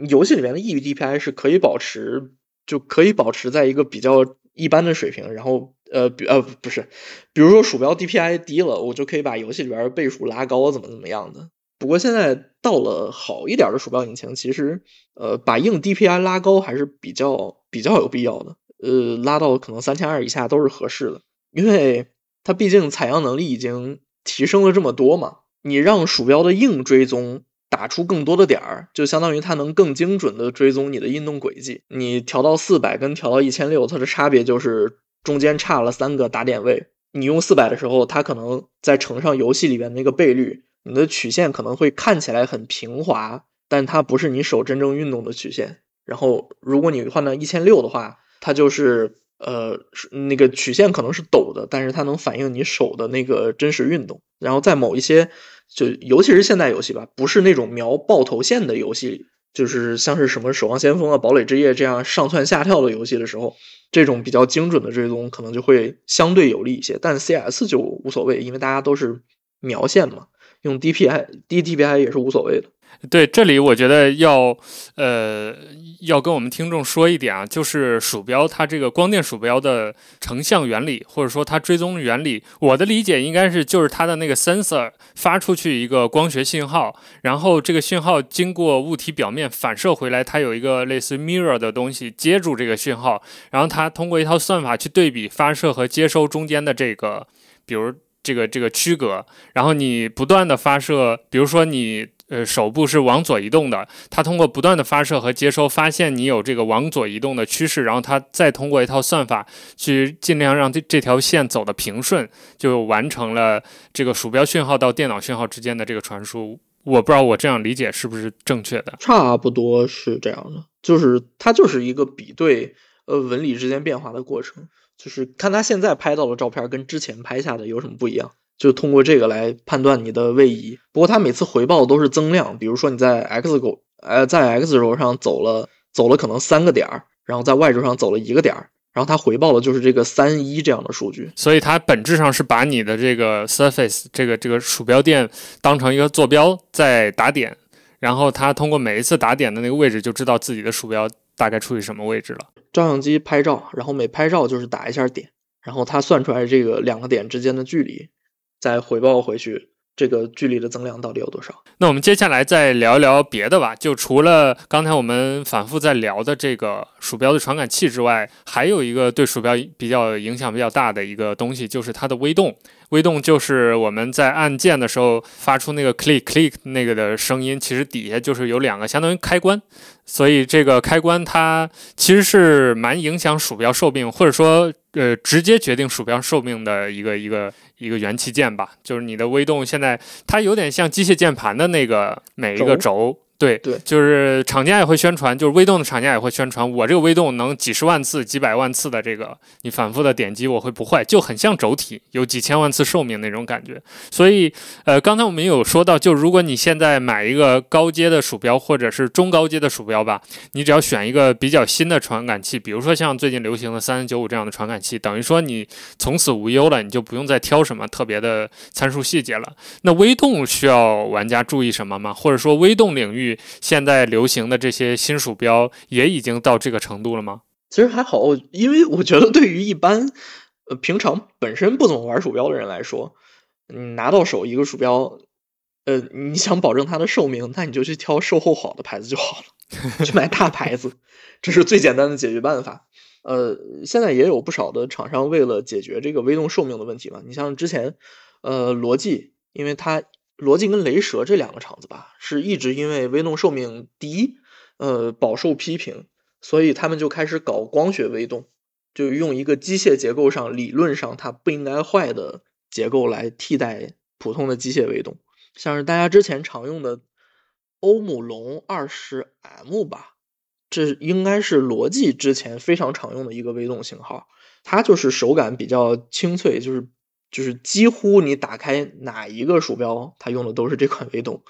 B: 游戏里面的 eDPI 是可以保持，就可以保持在一个比较一般的水平。然后，呃，比呃，不是，比如说鼠标 DPI 低了，我就可以把游戏里边的倍数拉高，怎么怎么样的。不过现在到了好一点的鼠标引擎，其实呃把硬 DPI 拉高还是比较比较有必要的，呃拉到可能三千二以下都是合适的，因为它毕竟采样能力已经提升了这么多嘛。你让鼠标的硬追踪打出更多的点儿，就相当于它能更精准的追踪你的运动轨迹。你调到四百跟调到一千六，它的差别就是中间差了三个打点位。你用四百的时候，它可能再乘上游戏里边那个倍率。你的曲线可能会看起来很平滑，但它不是你手真正运动的曲线。然后，如果你换到一千六的话，它就是呃那个曲线可能是陡的，但是它能反映你手的那个真实运动。然后在某一些就尤其是现代游戏吧，不是那种瞄爆头线的游戏，就是像是什么《守望先锋》啊、《堡垒之夜》这样上蹿下跳的游戏的时候，这种比较精准的追踪可能就会相对有利一些。但 CS 就无所谓，因为大家都是瞄线嘛。用 DPI 低 DPI 也是无所谓的。
A: 对，这里我觉得要呃要跟我们听众说一点啊，就是鼠标它这个光电鼠标的成像原理，或者说它追踪原理，我的理解应该是就是它的那个 sensor 发出去一个光学信号，然后这个信号经过物体表面反射回来，它有一个类似 mirror 的东西接住这个信号，然后它通过一套算法去对比发射和接收中间的这个，比如。这个这个区隔，然后你不断的发射，比如说你呃手部是往左移动的，它通过不断的发射和接收，发现你有这个往左移动的趋势，然后它再通过一套算法去尽量让这这条线走的平顺，就完成了这个鼠标讯号到电脑讯号之间的这个传输。我不知道我这样理解是不是正确的？
B: 差不多是这样的，就是它就是一个比对呃纹理之间变化的过程。就是看它现在拍到的照片跟之前拍下的有什么不一样，就通过这个来判断你的位移。不过它每次回报都是增量，比如说你在 X 轴呃，在 x 轴上走了走了可能三个点儿，然后在 y 轴上走了一个点儿，然后它回报的就是这个三一这样的数据。
A: 所以它本质上是把你的这个 surface 这个这个鼠标垫当成一个坐标在打点，然后它通过每一次打点的那个位置就知道自己的鼠标大概处于什么位置了。
B: 照相机拍照，然后每拍照就是打一下点，然后它算出来这个两个点之间的距离，再回报回去。这个距离的增量到底有多少？
A: 那我们接下来再聊一聊别的吧。就除了刚才我们反复在聊的这个鼠标的传感器之外，还有一个对鼠标比较影响比较大的一个东西，就是它的微动。微动就是我们在按键的时候发出那个 click click 那个的声音，其实底下就是有两个相当于开关，所以这个开关它其实是蛮影响鼠标寿命，或者说呃直接决定鼠标寿命的一个一个一个元器件吧。就是你的微动现在它有点像机械键盘的那个每一个轴。对
B: 对，
A: 就是厂家也会宣传，就是微动的厂家也会宣传，我这个微动能几十万次、几百万次的这个你反复的点击，我会不坏，就很像轴体，有几千万次寿命那种感觉。所以，呃，刚才我们有说到，就如果你现在买一个高阶的鼠标或者是中高阶的鼠标吧，你只要选一个比较新的传感器，比如说像最近流行的三三九五这样的传感器，等于说你从此无忧了，你就不用再挑什么特别的参数细节了。那微动需要玩家注意什么吗？或者说微动领域？现在流行的这些新鼠标也已经到这个程度了吗？
B: 其实还好，因为我觉得对于一般呃平常本身不怎么玩鼠标的人来说，你拿到手一个鼠标，呃，你想保证它的寿命，那你就去挑售后好的牌子就好了，去买大牌子，这是最简单的解决办法。呃，现在也有不少的厂商为了解决这个微动寿命的问题嘛，你像之前呃罗技，因为它。罗技跟雷蛇这两个厂子吧，是一直因为微动寿命低，呃，饱受批评，所以他们就开始搞光学微动，就用一个机械结构上理论上它不应该坏的结构来替代普通的机械微动，像是大家之前常用的欧姆龙二十 M 吧，这应该是罗技之前非常常用的一个微动型号，它就是手感比较清脆，就是。就是几乎你打开哪一个鼠标，它用的都是这款 微动，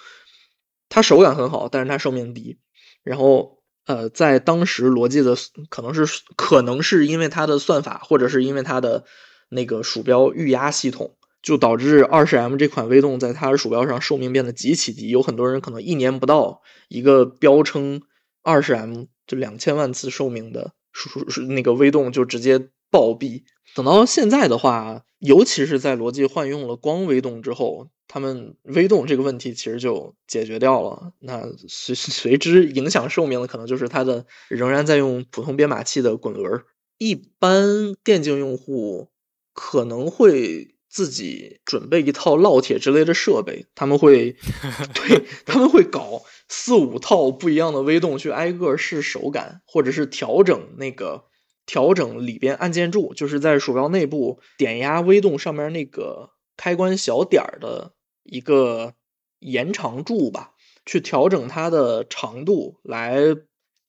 B: 它手感很好，但是它寿命低。然后，呃，在当时罗技的可能是可能是因为它的算法，或者是因为它的那个鼠标预压系统，就导致二十 M 这款微动在它的鼠标上寿命变得极其低。有很多人可能一年不到，一个标称二十 M 就两千万次寿命的鼠那个微动就直接暴毙。等到现在的话。尤其是在罗技换用了光微动之后，他们微动这个问题其实就解决掉了。那随随之影响寿命的，可能就是它的仍然在用普通编码器的滚轮。一般电竞用户可能会自己准备一套烙铁之类的设备，他们会 对他们会搞四五套不一样的微动去挨个试手感，或者是调整那个。调整里边按键柱，就是在鼠标内部点压微动上面那个开关小点儿的一个延长柱吧，去调整它的长度，来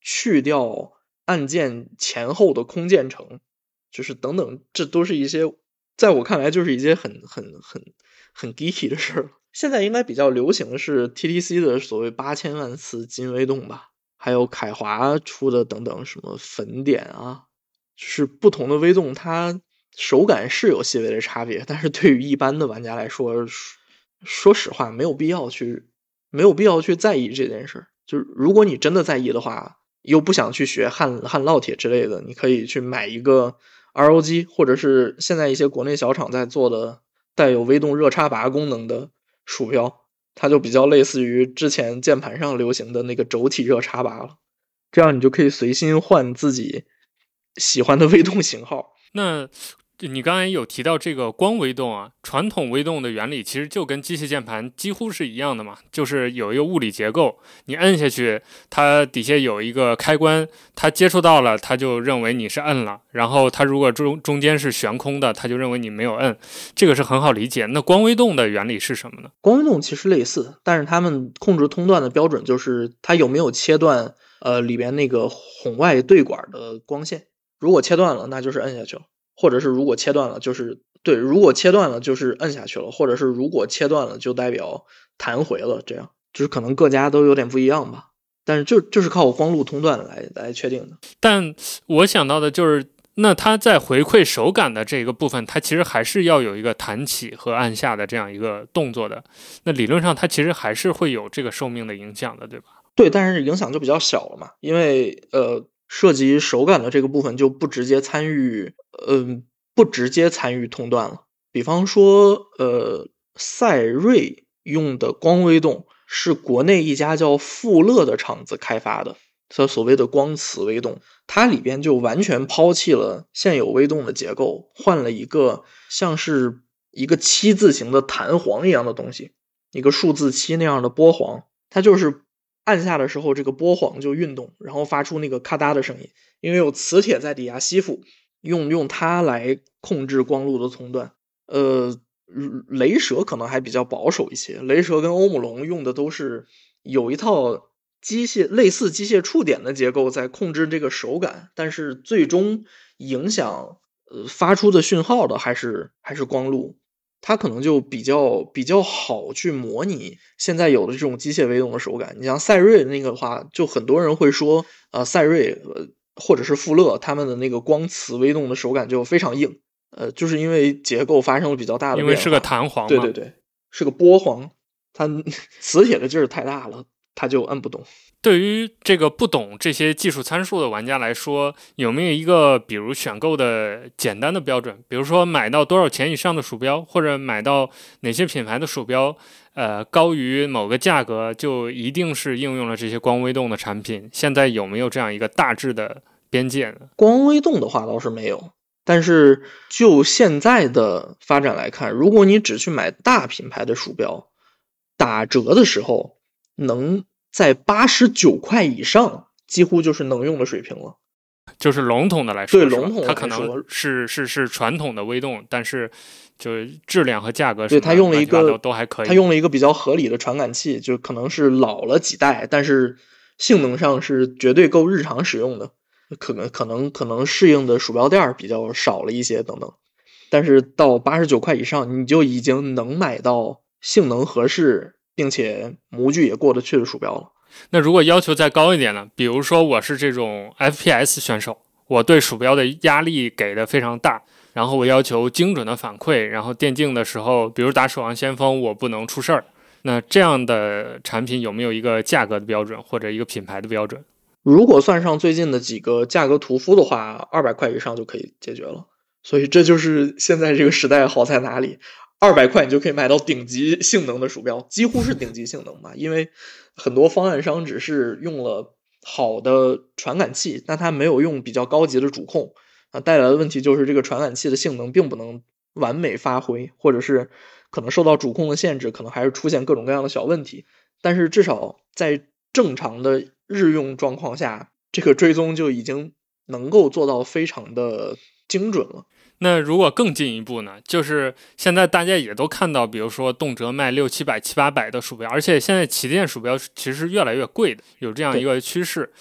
B: 去掉按键前后的空键程，就是等等，这都是一些在我看来就是一些很很很很 geeky 的事儿。现在应该比较流行的是 TTC 的所谓八千万次金微动吧，还有凯华出的等等什么粉点啊。是不同的微动，它手感是有细微的差别，但是对于一般的玩家来说，说实话没有必要去，没有必要去在意这件事。就是如果你真的在意的话，又不想去学焊焊烙铁之类的，你可以去买一个 ROG，或者是现在一些国内小厂在做的带有微动热插拔功能的鼠标，它就比较类似于之前键盘上流行的那个轴体热插拔了。这样你就可以随心换自己。喜欢的微动型号，
A: 那你刚才有提到这个光微动啊，传统微动的原理其实就跟机械键盘几乎是一样的嘛，就是有一个物理结构，你摁下去，它底下有一个开关，它接触到了，它就认为你是摁了，然后它如果中中间是悬空的，它就认为你没有摁，这个是很好理解。那光微动的原理是什么呢？
B: 光微动其实类似，但是他们控制通断的标准就是它有没有切断呃里边那个红外对管的光线。如果切断了，那就是摁下去了；或者是如果切断了，就是对；如果切断了，就是摁下去了；或者是如果切断了，就代表弹回了。这样就是可能各家都有点不一样吧。但是就就是靠光路通断来来确定的。
A: 但我想到的就是，那它在回馈手感的这个部分，它其实还是要有一个弹起和按下的这样一个动作的。那理论上，它其实还是会有这个寿命的影响的，对吧？
B: 对，但是影响就比较小了嘛，因为呃，涉及手感的这个部分就不直接参与，嗯，不直接参与通断了。比方说，呃，赛睿用的光微动是国内一家叫富乐的厂子开发的，它所谓的光磁微动，它里边就完全抛弃了现有微动的结构，换了一个像是一个七字形的弹簧一样的东西，一个数字七那样的波簧，它就是。按下的时候，这个波簧就运动，然后发出那个咔嗒的声音，因为有磁铁在底下吸附，用用它来控制光路的通断。呃，雷蛇可能还比较保守一些，雷蛇跟欧姆龙用的都是有一套机械类似机械触点的结构在控制这个手感，但是最终影响呃发出的讯号的还是还是光路。它可能就比较比较好去模拟现在有的这种机械微动的手感。你像赛睿那个的话，就很多人会说，呃，赛睿呃或者是富勒他们的那个光磁微动的手感就非常硬，呃，就是因为结构发生了比较大的变
A: 化。因为是个弹簧，
B: 对对对，是个波簧，它 磁铁的劲儿太大了，它就摁不动。
A: 对于这个不懂这些技术参数的玩家来说，有没有一个比如选购的简单的标准？比如说买到多少钱以上的鼠标，或者买到哪些品牌的鼠标，呃，高于某个价格就一定是应用了这些光微动的产品？现在有没有这样一个大致的边界？
B: 光微动的话倒是没有，但是就现在的发展来看，如果你只去买大品牌的鼠标，打折的时候能。在八十九块以上，几乎就是能用的水平了。
A: 就是笼统的来说，
B: 对笼统
A: 它可能是是是传统的微动，但是就是质量和价格，
B: 对它用了一个
A: 都还可以。
B: 它用了一个比较合理的传感器，就可能是老了几代，但是性能上是绝对够日常使用的。可能可能可能适应的鼠标垫比较少了一些等等，但是到八十九块以上，你就已经能买到性能合适。并且模具也过得去的鼠标了。
A: 那如果要求再高一点呢？比如说我是这种 FPS 选手，我对鼠标的压力给的非常大，然后我要求精准的反馈，然后电竞的时候，比如打守望先锋，我不能出事儿。那这样的产品有没有一个价格的标准或者一个品牌的标准？
B: 如果算上最近的几个价格屠夫的话，二百块以上就可以解决了。所以这就是现在这个时代好在哪里。二百块你就可以买到顶级性能的鼠标，几乎是顶级性能吧。因为很多方案商只是用了好的传感器，但它没有用比较高级的主控啊，带来的问题就是这个传感器的性能并不能完美发挥，或者是可能受到主控的限制，可能还是出现各种各样的小问题。但是至少在正常的日用状况下，这个追踪就已经能够做到非常的精准了。
A: 那如果更进一步呢？就是现在大家也都看到，比如说动辄卖六七百、七八百的鼠标，而且现在旗舰鼠标其实越来越贵的，有这样一个趋势。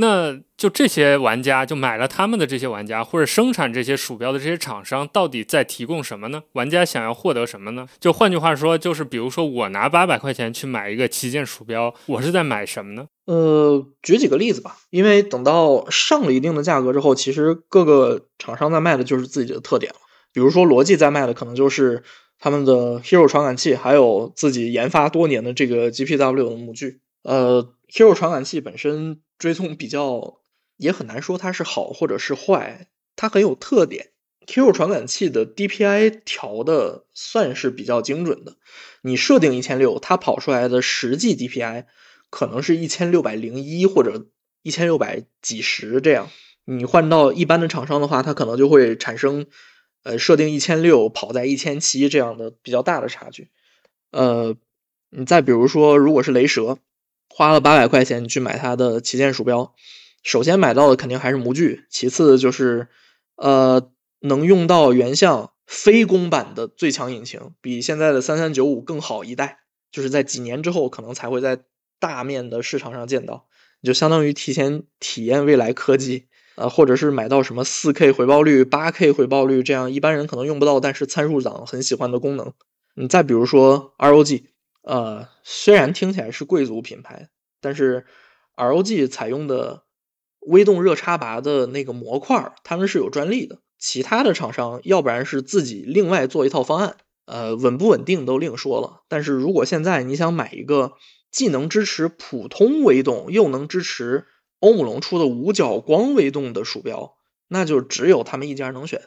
A: 那就这些玩家就买了他们的这些玩家，或者生产这些鼠标的这些厂商，到底在提供什么呢？玩家想要获得什么呢？就换句话说，就是比如说我拿八百块钱去买一个旗舰鼠标，我是在买什么呢？
B: 呃，举几个例子吧。因为等到上了一定的价格之后，其实各个厂商在卖的就是自己的特点了。比如说罗技在卖的可能就是他们的 Hero 传感器，还有自己研发多年的这个 GPW 的模具。呃，Hero 传感器本身。追踪比较也很难说它是好或者是坏，它很有特点。Q 传感器的 DPI 调的算是比较精准的，你设定一千六，它跑出来的实际 DPI 可能是一千六百零一或者一千六百几十这样。你换到一般的厂商的话，它可能就会产生呃设定一千六跑在一千七这样的比较大的差距。呃，你再比如说，如果是雷蛇。花了八百块钱去买它的旗舰鼠标，首先买到的肯定还是模具，其次就是呃能用到原相非公版的最强引擎，比现在的三三九五更好一代，就是在几年之后可能才会在大面的市场上见到，就相当于提前体验未来科技啊，或者是买到什么四 K 回报率、八 K 回报率这样一般人可能用不到，但是参数党很喜欢的功能。你再比如说 ROG。呃，虽然听起来是贵族品牌，但是 ROG 采用的微动热插拔的那个模块，他们是有专利的。其他的厂商要不然是自己另外做一套方案，呃，稳不稳定都另说了。但是如果现在你想买一个既能支持普通微动，又能支持欧姆龙出的五角光微动的鼠标，那就只有他们一家能选。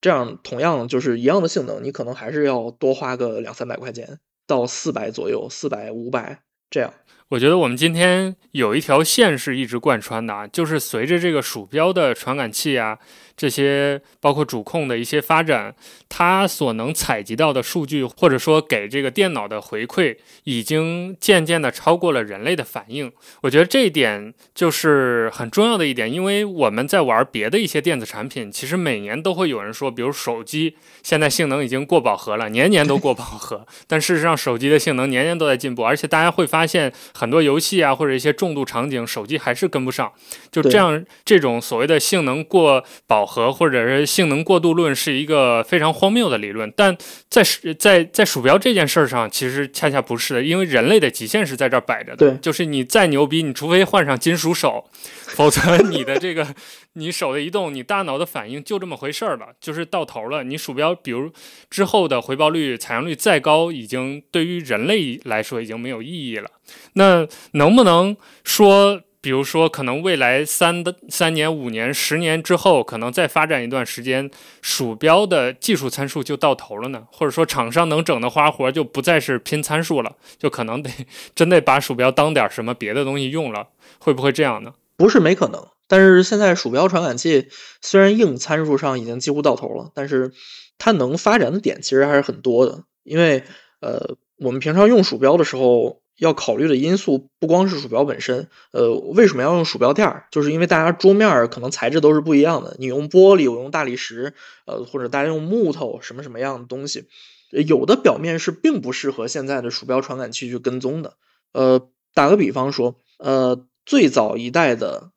B: 这样同样就是一样的性能，你可能还是要多花个两三百块钱到四百左右，四百五百这样。
A: 我觉得我们今天有一条线是一直贯穿的啊，就是随着这个鼠标的传感器啊。这些包括主控的一些发展，它所能采集到的数据，或者说给这个电脑的回馈，已经渐渐的超过了人类的反应。我觉得这一点就是很重要的一点，因为我们在玩别的一些电子产品，其实每年都会有人说，比如手机现在性能已经过饱和了，年年都过饱和。但事实上，手机的性能年年都在进步，而且大家会发现多游戏啊，或者一些重度场景，手机还是跟不上。就这样，这种所谓的性能过饱。和或者是性能过度论是一个非常荒谬的理论，但在在在鼠标这件事上，其实恰恰不是的，因为人类的极限是在这儿摆着的。
B: 对，
A: 就是你再牛逼，你除非换上金属手，否则你的这个你手的移动，你大脑的反应就这么回事儿了，就是到头了。你鼠标比如之后的回报率、采样率再高，已经对于人类来说已经没有意义了。那能不能说？比如说，可能未来三的三年、五年、十年之后，可能再发展一段时间，鼠标的技术参数就到头了呢？或者说，厂商能整的花活就不再是拼参数了，就可能得 真得把鼠标当点什么别的东西用了？会不会这样呢？
B: 不是没可能，但是现在鼠标传感器虽然硬参数上已经几乎到头了，但是它能发展的点其实还是很多的。因为呃，我们平常用鼠标的时候。要考虑的因素不光是鼠标本身，呃，为什么要用鼠标垫儿？就是因为大家桌面可能材质都是不一样的，你用玻璃，我用大理石，呃，或者大家用木头，什么什么样的东西，有的表面是并不适合现在的鼠标传感器去跟踪的。呃，打个比方说，呃，最早一代的，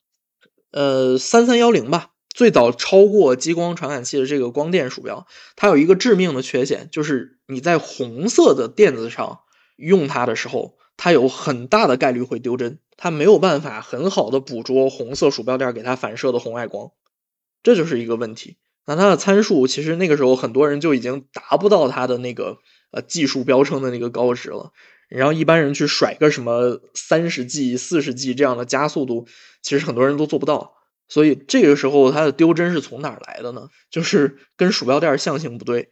B: 呃，三三幺零吧，最早超过激光传感器的这个光电鼠标，它有一个致命的缺陷，就是你在红色的垫子上用它的时候。它有很大的概率会丢帧，它没有办法很好的捕捉红色鼠标垫给它反射的红外光，这就是一个问题。那它的参数其实那个时候很多人就已经达不到它的那个呃技术标称的那个高值了。然后一般人去甩个什么三十 G、四十 G 这样的加速度，其实很多人都做不到。所以这个时候它的丢帧是从哪儿来的呢？就是跟鼠标垫儿象性不对。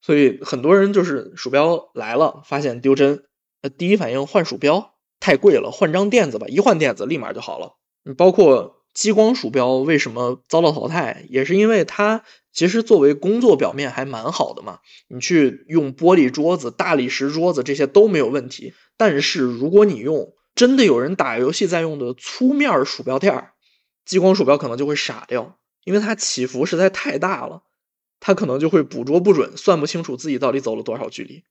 B: 所以很多人就是鼠标来了，发现丢帧。呃第一反应换鼠标太贵了，换张垫子吧，一换垫子立马就好了。你包括激光鼠标为什么遭到淘汰，也是因为它其实作为工作表面还蛮好的嘛。你去用玻璃桌子、大理石桌子这些都没有问题。但是如果你用真的有人打游戏在用的粗面鼠标垫儿，激光鼠标可能就会傻掉，因为它起伏实在太大了，它可能就会捕捉不准，算不清楚自己到底走了多少距离。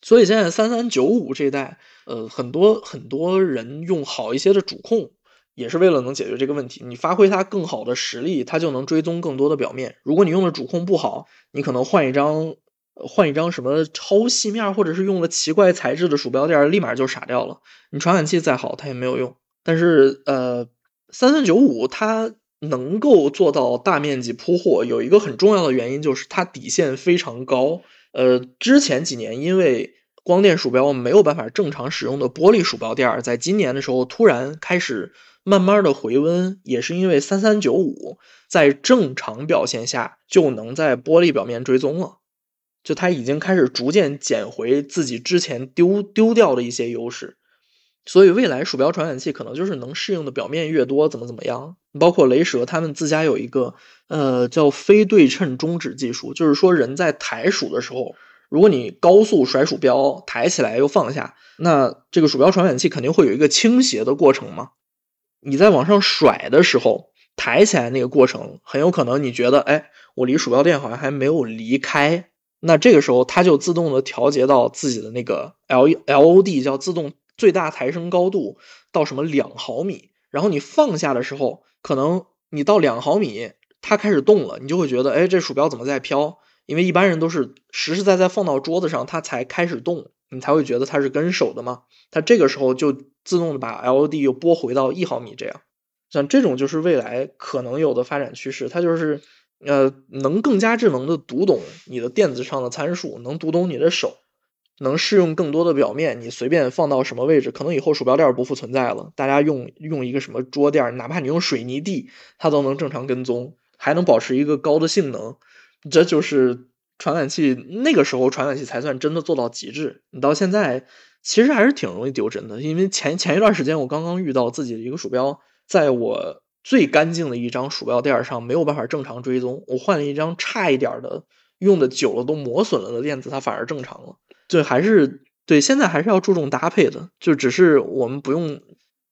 B: 所以现在三三九五这代，呃，很多很多人用好一些的主控，也是为了能解决这个问题。你发挥它更好的实力，它就能追踪更多的表面。如果你用的主控不好，你可能换一张，换一张什么超细面，或者是用了奇怪材质的鼠标垫，立马就傻掉了。你传感器再好，它也没有用。但是，呃，三三九五它能够做到大面积铺货，有一个很重要的原因就是它底线非常高。呃，之前几年因为光电鼠标没有办法正常使用的玻璃鼠标垫，在今年的时候突然开始慢慢的回温，也是因为三三九五在正常表现下就能在玻璃表面追踪了，就它已经开始逐渐捡回自己之前丢丢掉的一些优势。所以未来鼠标传感器可能就是能适应的表面越多，怎么怎么样？包括雷蛇他们自家有一个呃叫非对称中指技术，就是说人在抬鼠的时候，如果你高速甩鼠标，抬起来又放下，那这个鼠标传感器肯定会有一个倾斜的过程嘛。你在往上甩的时候，抬起来那个过程很有可能你觉得，哎，我离鼠标垫好像还没有离开，那这个时候它就自动的调节到自己的那个 L L O D 叫自动。最大抬升高度到什么两毫米，然后你放下的时候，可能你到两毫米，它开始动了，你就会觉得，哎，这鼠标怎么在飘？因为一般人都是实实在在放到桌子上，它才开始动，你才会觉得它是跟手的嘛。它这个时候就自动的把 L O D 又拨回到一毫米这样。像这种就是未来可能有的发展趋势，它就是呃能更加智能的读懂你的电子上的参数，能读懂你的手。能适用更多的表面，你随便放到什么位置，可能以后鼠标垫不复存在了。大家用用一个什么桌垫，哪怕你用水泥地，它都能正常跟踪，还能保持一个高的性能。这就是传感器那个时候传感器才算真的做到极致。你到现在其实还是挺容易丢帧的，因为前前一段时间我刚刚遇到自己的一个鼠标，在我最干净的一张鼠标垫上没有办法正常追踪，我换了一张差一点的，用的久了都磨损了的垫子，它反而正常了。对，还是对，现在还是要注重搭配的，就只是我们不用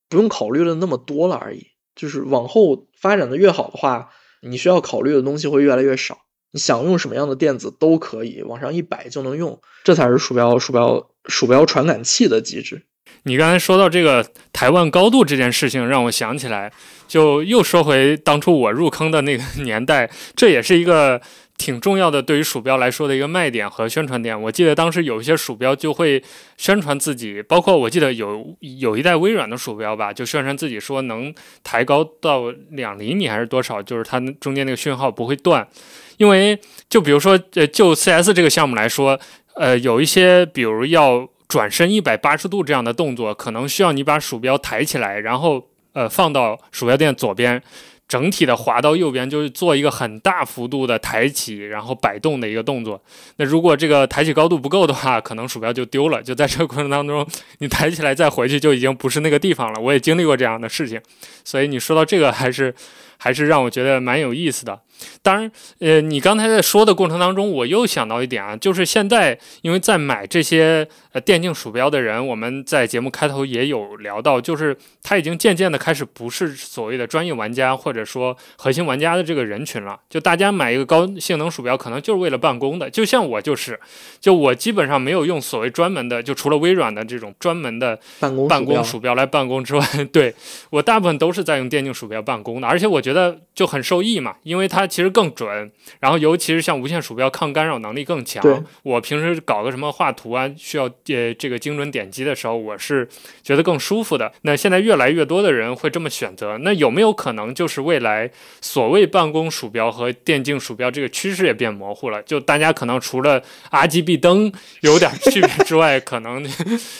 B: 不用考虑的那么多了而已。就是往后发展的越好的话，你需要考虑的东西会越来越少。你想用什么样的电子都可以往上一摆就能用，这才是鼠标鼠标鼠标传感器的机制。
A: 你刚才说到这个台湾高度这件事情，让我想起来，就又说回当初我入坑的那个 年代，这也是一个。挺重要的，对于鼠标来说的一个卖点和宣传点。我记得当时有一些鼠标就会宣传自己，包括我记得有有一代微软的鼠标吧，就宣传自己说能抬高到两厘米还是多少，就是它中间那个讯号不会断。因为就比如说，呃，就 CS 这个项目来说，呃，有一些比如要转身一百八十度这样的动作，可能需要你把鼠标抬起来，然后呃放到鼠标垫左边。整体的滑到右边，就是做一个很大幅度的抬起，然后摆动的一个动作。那如果这个抬起高度不够的话，可能鼠标就丢了。就在这个过程当中，你抬起来再回去，就已经不是那个地方了。我也经历过这样的事情，所以你说到这个，还是还是让我觉得蛮有意思的。当然，呃，你刚才在说的过程当中，我又想到一点啊，就是现在因为在买这些呃电竞鼠标的人，我们在节目开头也有聊到，就是他已经渐渐的开始不是所谓的专业玩家或者说核心玩家的这个人群了。就大家买一个高性能鼠标，可能就是为了办公的。就像我就是，就我基本上没有用所谓专门的，就除了微软的这种专门的
B: 办公
A: 办公鼠标来办公之外，对我大部分都是在用电竞鼠标办公的。而且我觉得就很受益嘛，因为它。其实更准，然后尤其是像无线鼠标，抗干扰能力更强。我平时搞个什么画图啊，需要呃这个精准点击的时候，我是觉得更舒服的。那现在越来越多的人会这么选择，那有没有可能就是未来所谓办公鼠标和电竞鼠标这个趋势也变模糊了？就大家可能除了 RGB 灯 有点区别之外，可能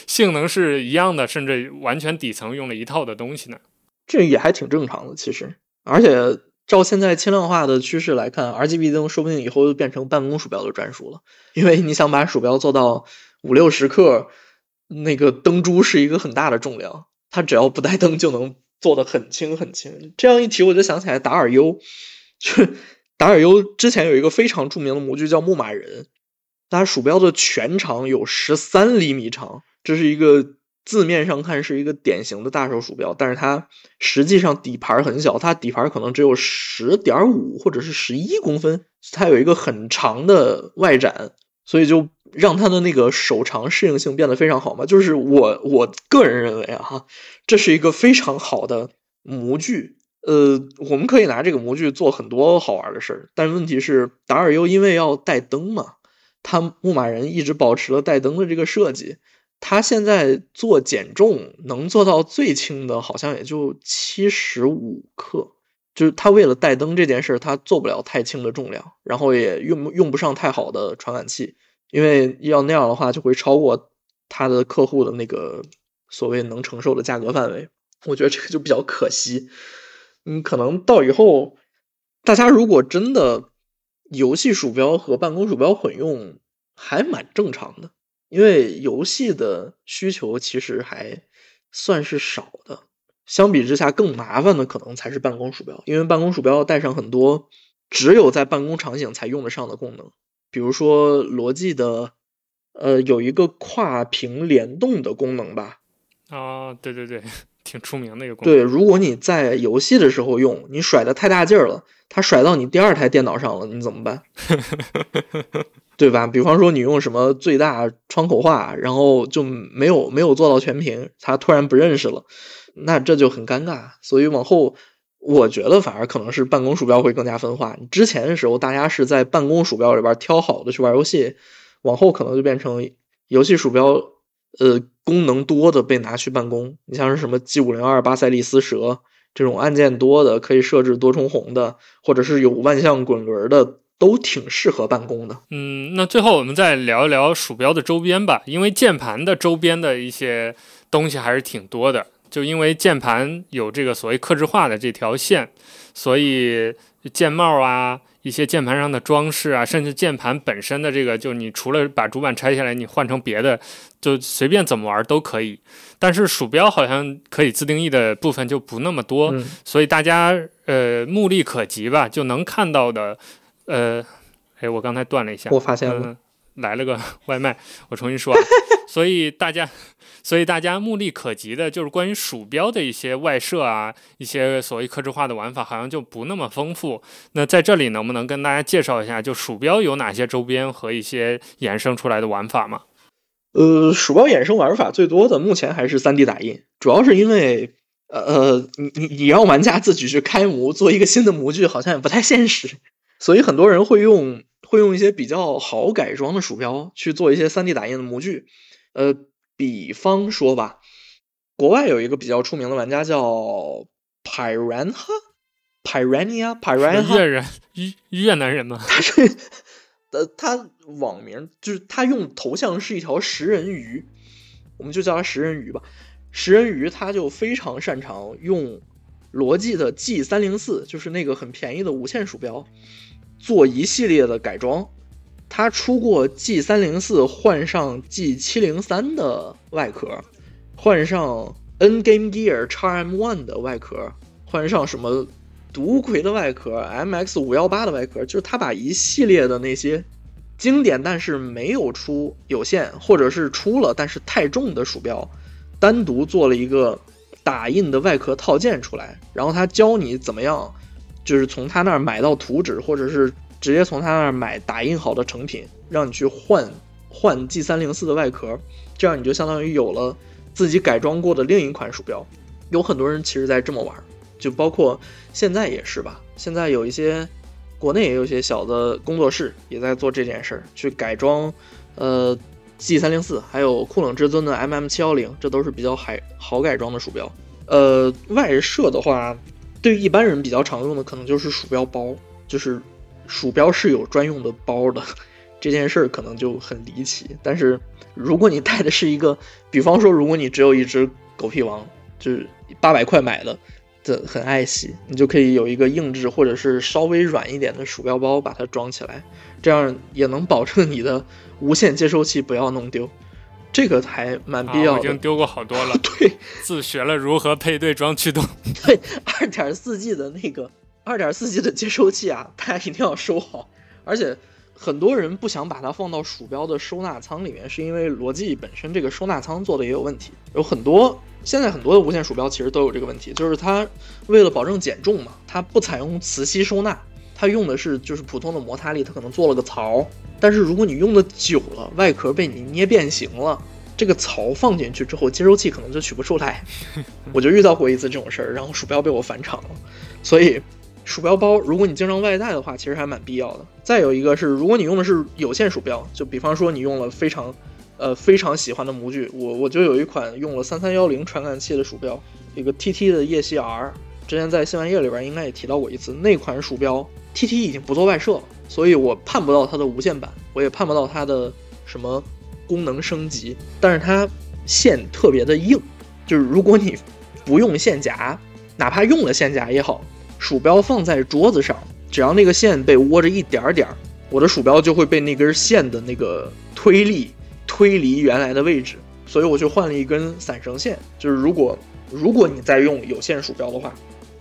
A: 性能是一样的，甚至完全底层用了一套的东西呢？
B: 这也还挺正常的，其实，而且。照现在轻量化的趋势来看，RGB 灯说不定以后就变成办公鼠标的专属了。因为你想把鼠标做到五六十克，那个灯珠是一个很大的重量，它只要不带灯就能做的很轻很轻。这样一提，我就想起来达尔优，达尔优之前有一个非常著名的模具叫牧马人，它鼠标的全长有十三厘米长，这是一个。字面上看是一个典型的大手鼠标，但是它实际上底盘很小，它底盘可能只有十点五或者是十一公分，它有一个很长的外展，所以就让它的那个手长适应性变得非常好嘛。就是我我个人认为啊，这是一个非常好的模具，呃，我们可以拿这个模具做很多好玩的事儿，但问题是达尔优因为要带灯嘛，它牧马人一直保持了带灯的这个设计。他现在做减重能做到最轻的，好像也就七十五克。就是他为了带灯这件事，他做不了太轻的重量，然后也用用不上太好的传感器，因为要那样的话，就会超过他的客户的那个所谓能承受的价格范围。我觉得这个就比较可惜。嗯，可能到以后，大家如果真的游戏鼠标和办公鼠标混用，还蛮正常的。因为游戏的需求其实还算是少的，相比之下更麻烦的可能才是办公鼠标，因为办公鼠标要带上很多只有在办公场景才用得上的功能，比如说罗技的，呃，有一个跨屏联动的功能吧。
A: 啊，对对对，挺出名的一个功
B: 能。对，如果你在游戏的时候用，你甩的太大劲儿了，它甩到你第二台电脑上了，你怎么办？对吧？比方说你用什么最大窗口化，然后就没有没有做到全屏，它突然不认识了，那这就很尴尬。所以往后，我觉得反而可能是办公鼠标会更加分化。之前的时候，大家是在办公鼠标里边挑好的去玩游戏，往后可能就变成游戏鼠标，呃，功能多的被拿去办公。你像是什么 G 五零二巴塞利斯蛇这种按键多的，可以设置多重红的，或者是有万向滚轮的，都挺适合办公的。
A: 嗯，那最后我们再聊一聊鼠标的周边吧，因为键盘的周边的一些东西还是挺多的。就因为键盘有这个所谓克制化的这条线，所以键帽啊。一些键盘上的装饰啊，甚至键盘本身的这个，就你除了把主板拆下来，你换成别的，就随便怎么玩都可以。但是鼠标好像可以自定义的部分就不那么多，所以大家呃目力可及吧，就能看到的。呃，哎，我刚才断了一下，
B: 我发现了，
A: 来了个 外卖，我重新说。所以大家。所以大家目力可及的就是关于鼠标的一些外设啊，一些所谓克制化的玩法，好像就不那么丰富。那在这里能不能跟大家介绍一下，就鼠标有哪些周边和一些衍生出来的玩法吗？
B: 呃，鼠标衍生玩法最多的目前还是 3D 打印，主要是因为呃呃，你你你让玩家自己去开模做一个新的模具，好像也不太现实，所以很多人会用会用一些比较好改装的鼠标去做一些 3D 打印的模具，呃。比方说吧，国外有一个比较出名的玩家叫 Piranha，Piranha，Piranha，
A: 越人越越南人吗？
B: 他是呃，他网名就是他用头像是一条食人鱼，我们就叫他食人鱼吧。食人鱼他就非常擅长用罗技的 G 三零四，就是那个很便宜的无线鼠标，做一系列的改装。它出过 G 三零四换上 G 七零三的外壳，换上 N Game Gear x M One 的外壳，换上什么毒魁的外壳，MX 五幺八的外壳，就是他把一系列的那些经典但是没有出有线，或者是出了但是太重的鼠标，单独做了一个打印的外壳套件出来，然后他教你怎么样，就是从他那儿买到图纸，或者是。直接从他那儿买打印好的成品，让你去换换 G 三零四的外壳，这样你就相当于有了自己改装过的另一款鼠标。有很多人其实在这么玩，就包括现在也是吧。现在有一些国内也有一些小的工作室也在做这件事儿，去改装呃 G 三零四，还有酷冷至尊的 MM 七幺零，这都是比较好好改装的鼠标。呃，外设的话，对于一般人比较常用的可能就是鼠标包，就是。鼠标是有专用的包的，这件事儿可能就很离奇。但是如果你带的是一个，比方说，如果你只有一只狗屁王，就是八百块买的，这很爱惜，你就可以有一个硬质或者是稍微软一点的鼠标包把它装起来，这样也能保证你的无线接收器不要弄丢。这个还蛮必要的。
A: 已经丢过好多了。
B: 对，
A: 自学了如何配对装驱动。
B: 对，二点四 G 的那个。二点四 G 的接收器啊，大家一定要收好。而且很多人不想把它放到鼠标的收纳仓里面，是因为罗技本身这个收纳仓做的也有问题。有很多现在很多的无线鼠标其实都有这个问题，就是它为了保证减重嘛，它不采用磁吸收纳，它用的是就是普通的摩擦力，它可能做了个槽。但是如果你用的久了，外壳被你捏变形了，这个槽放进去之后，接收器可能就取不出来。我就遇到过一次这种事儿，然后鼠标被我返厂了，所以。鼠标包，如果你经常外带的话，其实还蛮必要的。再有一个是，如果你用的是有线鼠标，就比方说你用了非常，呃非常喜欢的模具，我我就有一款用了三三幺零传感器的鼠标，一个 TT 的夜系 R，之前在新玩意里边应该也提到过一次。那款鼠标 TT 已经不做外设了，所以我盼不到它的无线版，我也盼不到它的什么功能升级。但是它线特别的硬，就是如果你不用线夹，哪怕用了线夹也好。鼠标放在桌子上，只要那个线被窝着一点点儿，我的鼠标就会被那根线的那个推力推离原来的位置，所以我就换了一根散绳线。就是如果如果你在用有线鼠标的话，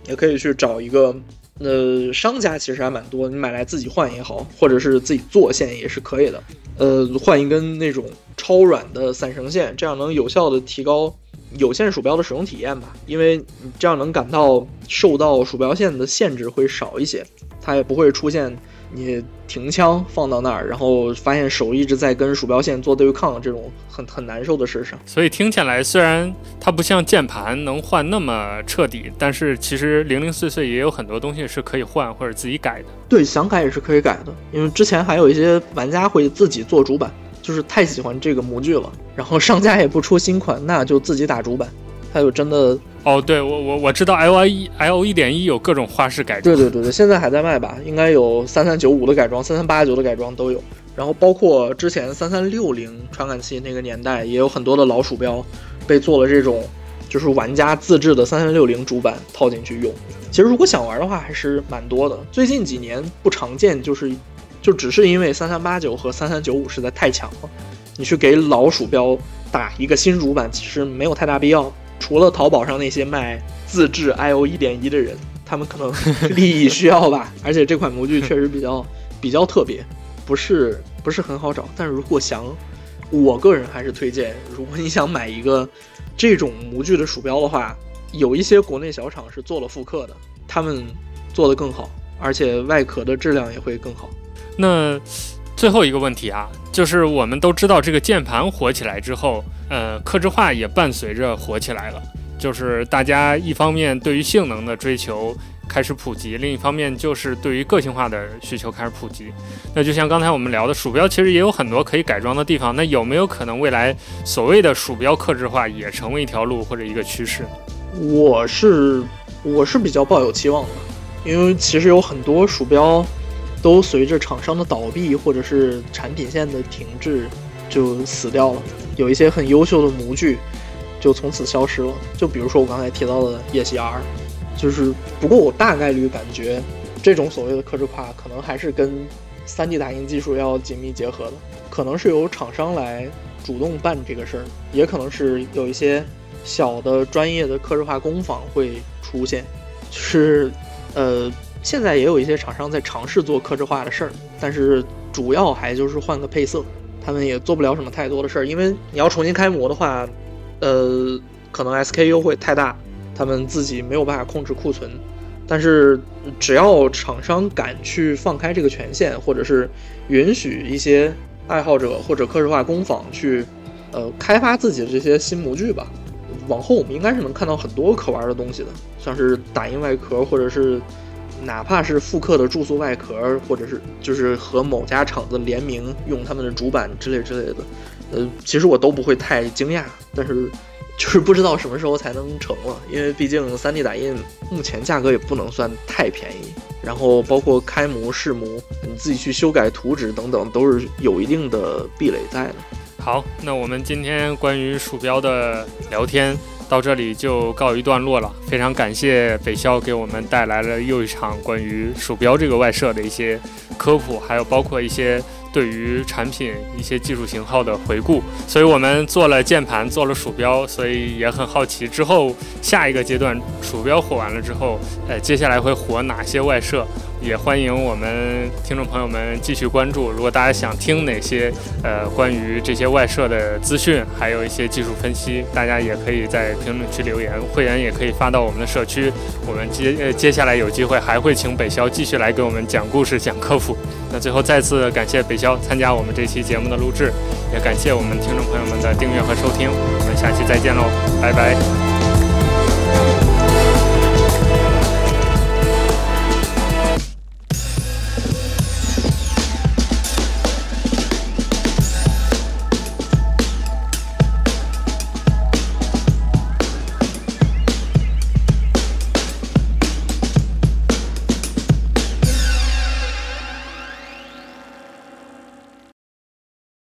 B: 也可以去找一个，呃，商家其实还蛮多，你买来自己换也好，或者是自己做线也是可以的。呃，换一根那种超软的散绳线，这样能有效的提高。有线鼠标的使用体验吧，因为你这样能感到受到鼠标线的限制会少一些，它也不会出现你停枪放到那儿，然后发现手一直在跟鼠标线做对抗这种很很难受的事上。
A: 所以听起来虽然它不像键盘能换那么彻底，但是其实零零碎碎也有很多东西是可以换或者自己改的。
B: 对，想改也是可以改的，因为之前还有一些玩家会自己做主板。就是太喜欢这个模具了，然后商家也不出新款，那就自己打主板。它就真的
A: 哦，对我我我知道 L 一 L 一点一有各种花式改装，
B: 对对对对，现在还在卖吧？应该有三三九五的改装，三三八九的改装都有。然后包括之前三三六零传感器那个年代，也有很多的老鼠标被做了这种就是玩家自制的三三六零主板套进去用。其实如果想玩的话，还是蛮多的。最近几年不常见，就是就只是因为三三八九和三三九五实在太强了，你去给老鼠标打一个新主板，其实没有太大必要。除了淘宝上那些卖自制 IO 一点一的人，他们可能利益需要吧。而且这款模具确实比较 比较特别，不是不是很好找。但是如果想，我个人还是推荐，如果你想买一个这种模具的鼠标的话，有一些国内小厂是做了复刻的，他们做的更好，而且外壳的质量也会更好。
A: 那最后一个问题啊，就是我们都知道这个键盘火起来之后。呃，克制化也伴随着火起来了，就是大家一方面对于性能的追求开始普及，另一方面就是对于个性化的需求开始普及。那就像刚才我们聊的，鼠标其实也有很多可以改装的地方。那有没有可能未来所谓的鼠标克制化也成为一条路或者一个趋势？
B: 我是我是比较抱有期望的，因为其实有很多鼠标都随着厂商的倒闭或者是产品线的停滞就死掉了。有一些很优秀的模具，就从此消失了。就比如说我刚才提到的叶西 R，就是不过我大概率感觉，这种所谓的克制化可能还是跟 3D 打印技术要紧密结合的。可能是由厂商来主动办这个事儿，也可能是有一些小的专业的克制化工坊会出现。就是呃，现在也有一些厂商在尝试做克制化的事儿，但是主要还就是换个配色。他们也做不了什么太多的事儿，因为你要重新开模的话，呃，可能 SKU 会太大，他们自己没有办法控制库存。但是只要厂商敢去放开这个权限，或者是允许一些爱好者或者克制化工坊去，呃，开发自己的这些新模具吧，往后我们应该是能看到很多可玩的东西的，像是打印外壳，或者是。哪怕是复刻的注塑外壳，或者是就是和某家厂子联名用他们的主板之类之类的，呃，其实我都不会太惊讶，但是就是不知道什么时候才能成了，因为毕竟 3D 打印目前价格也不能算太便宜，然后包括开模试模，你自己去修改图纸等等，都是有一定的壁垒在的。
A: 好，那我们今天关于鼠标的聊天。到这里就告一段落了，非常感谢北肖给我们带来了又一场关于鼠标这个外设的一些科普，还有包括一些。对于产品一些技术型号的回顾，所以我们做了键盘，做了鼠标，所以也很好奇之后下一个阶段鼠标火完了之后，呃，接下来会火哪些外设？也欢迎我们听众朋友们继续关注。如果大家想听哪些呃关于这些外设的资讯，还有一些技术分析，大家也可以在评论区留言，会员也可以发到我们的社区。我们接呃接下来有机会还会请北肖继续来给我们讲故事、讲科普。那最后再次感谢北肖参加我们这期节目的录制，也感谢我们听众朋友们的订阅和收听，我们下期再见喽，拜拜。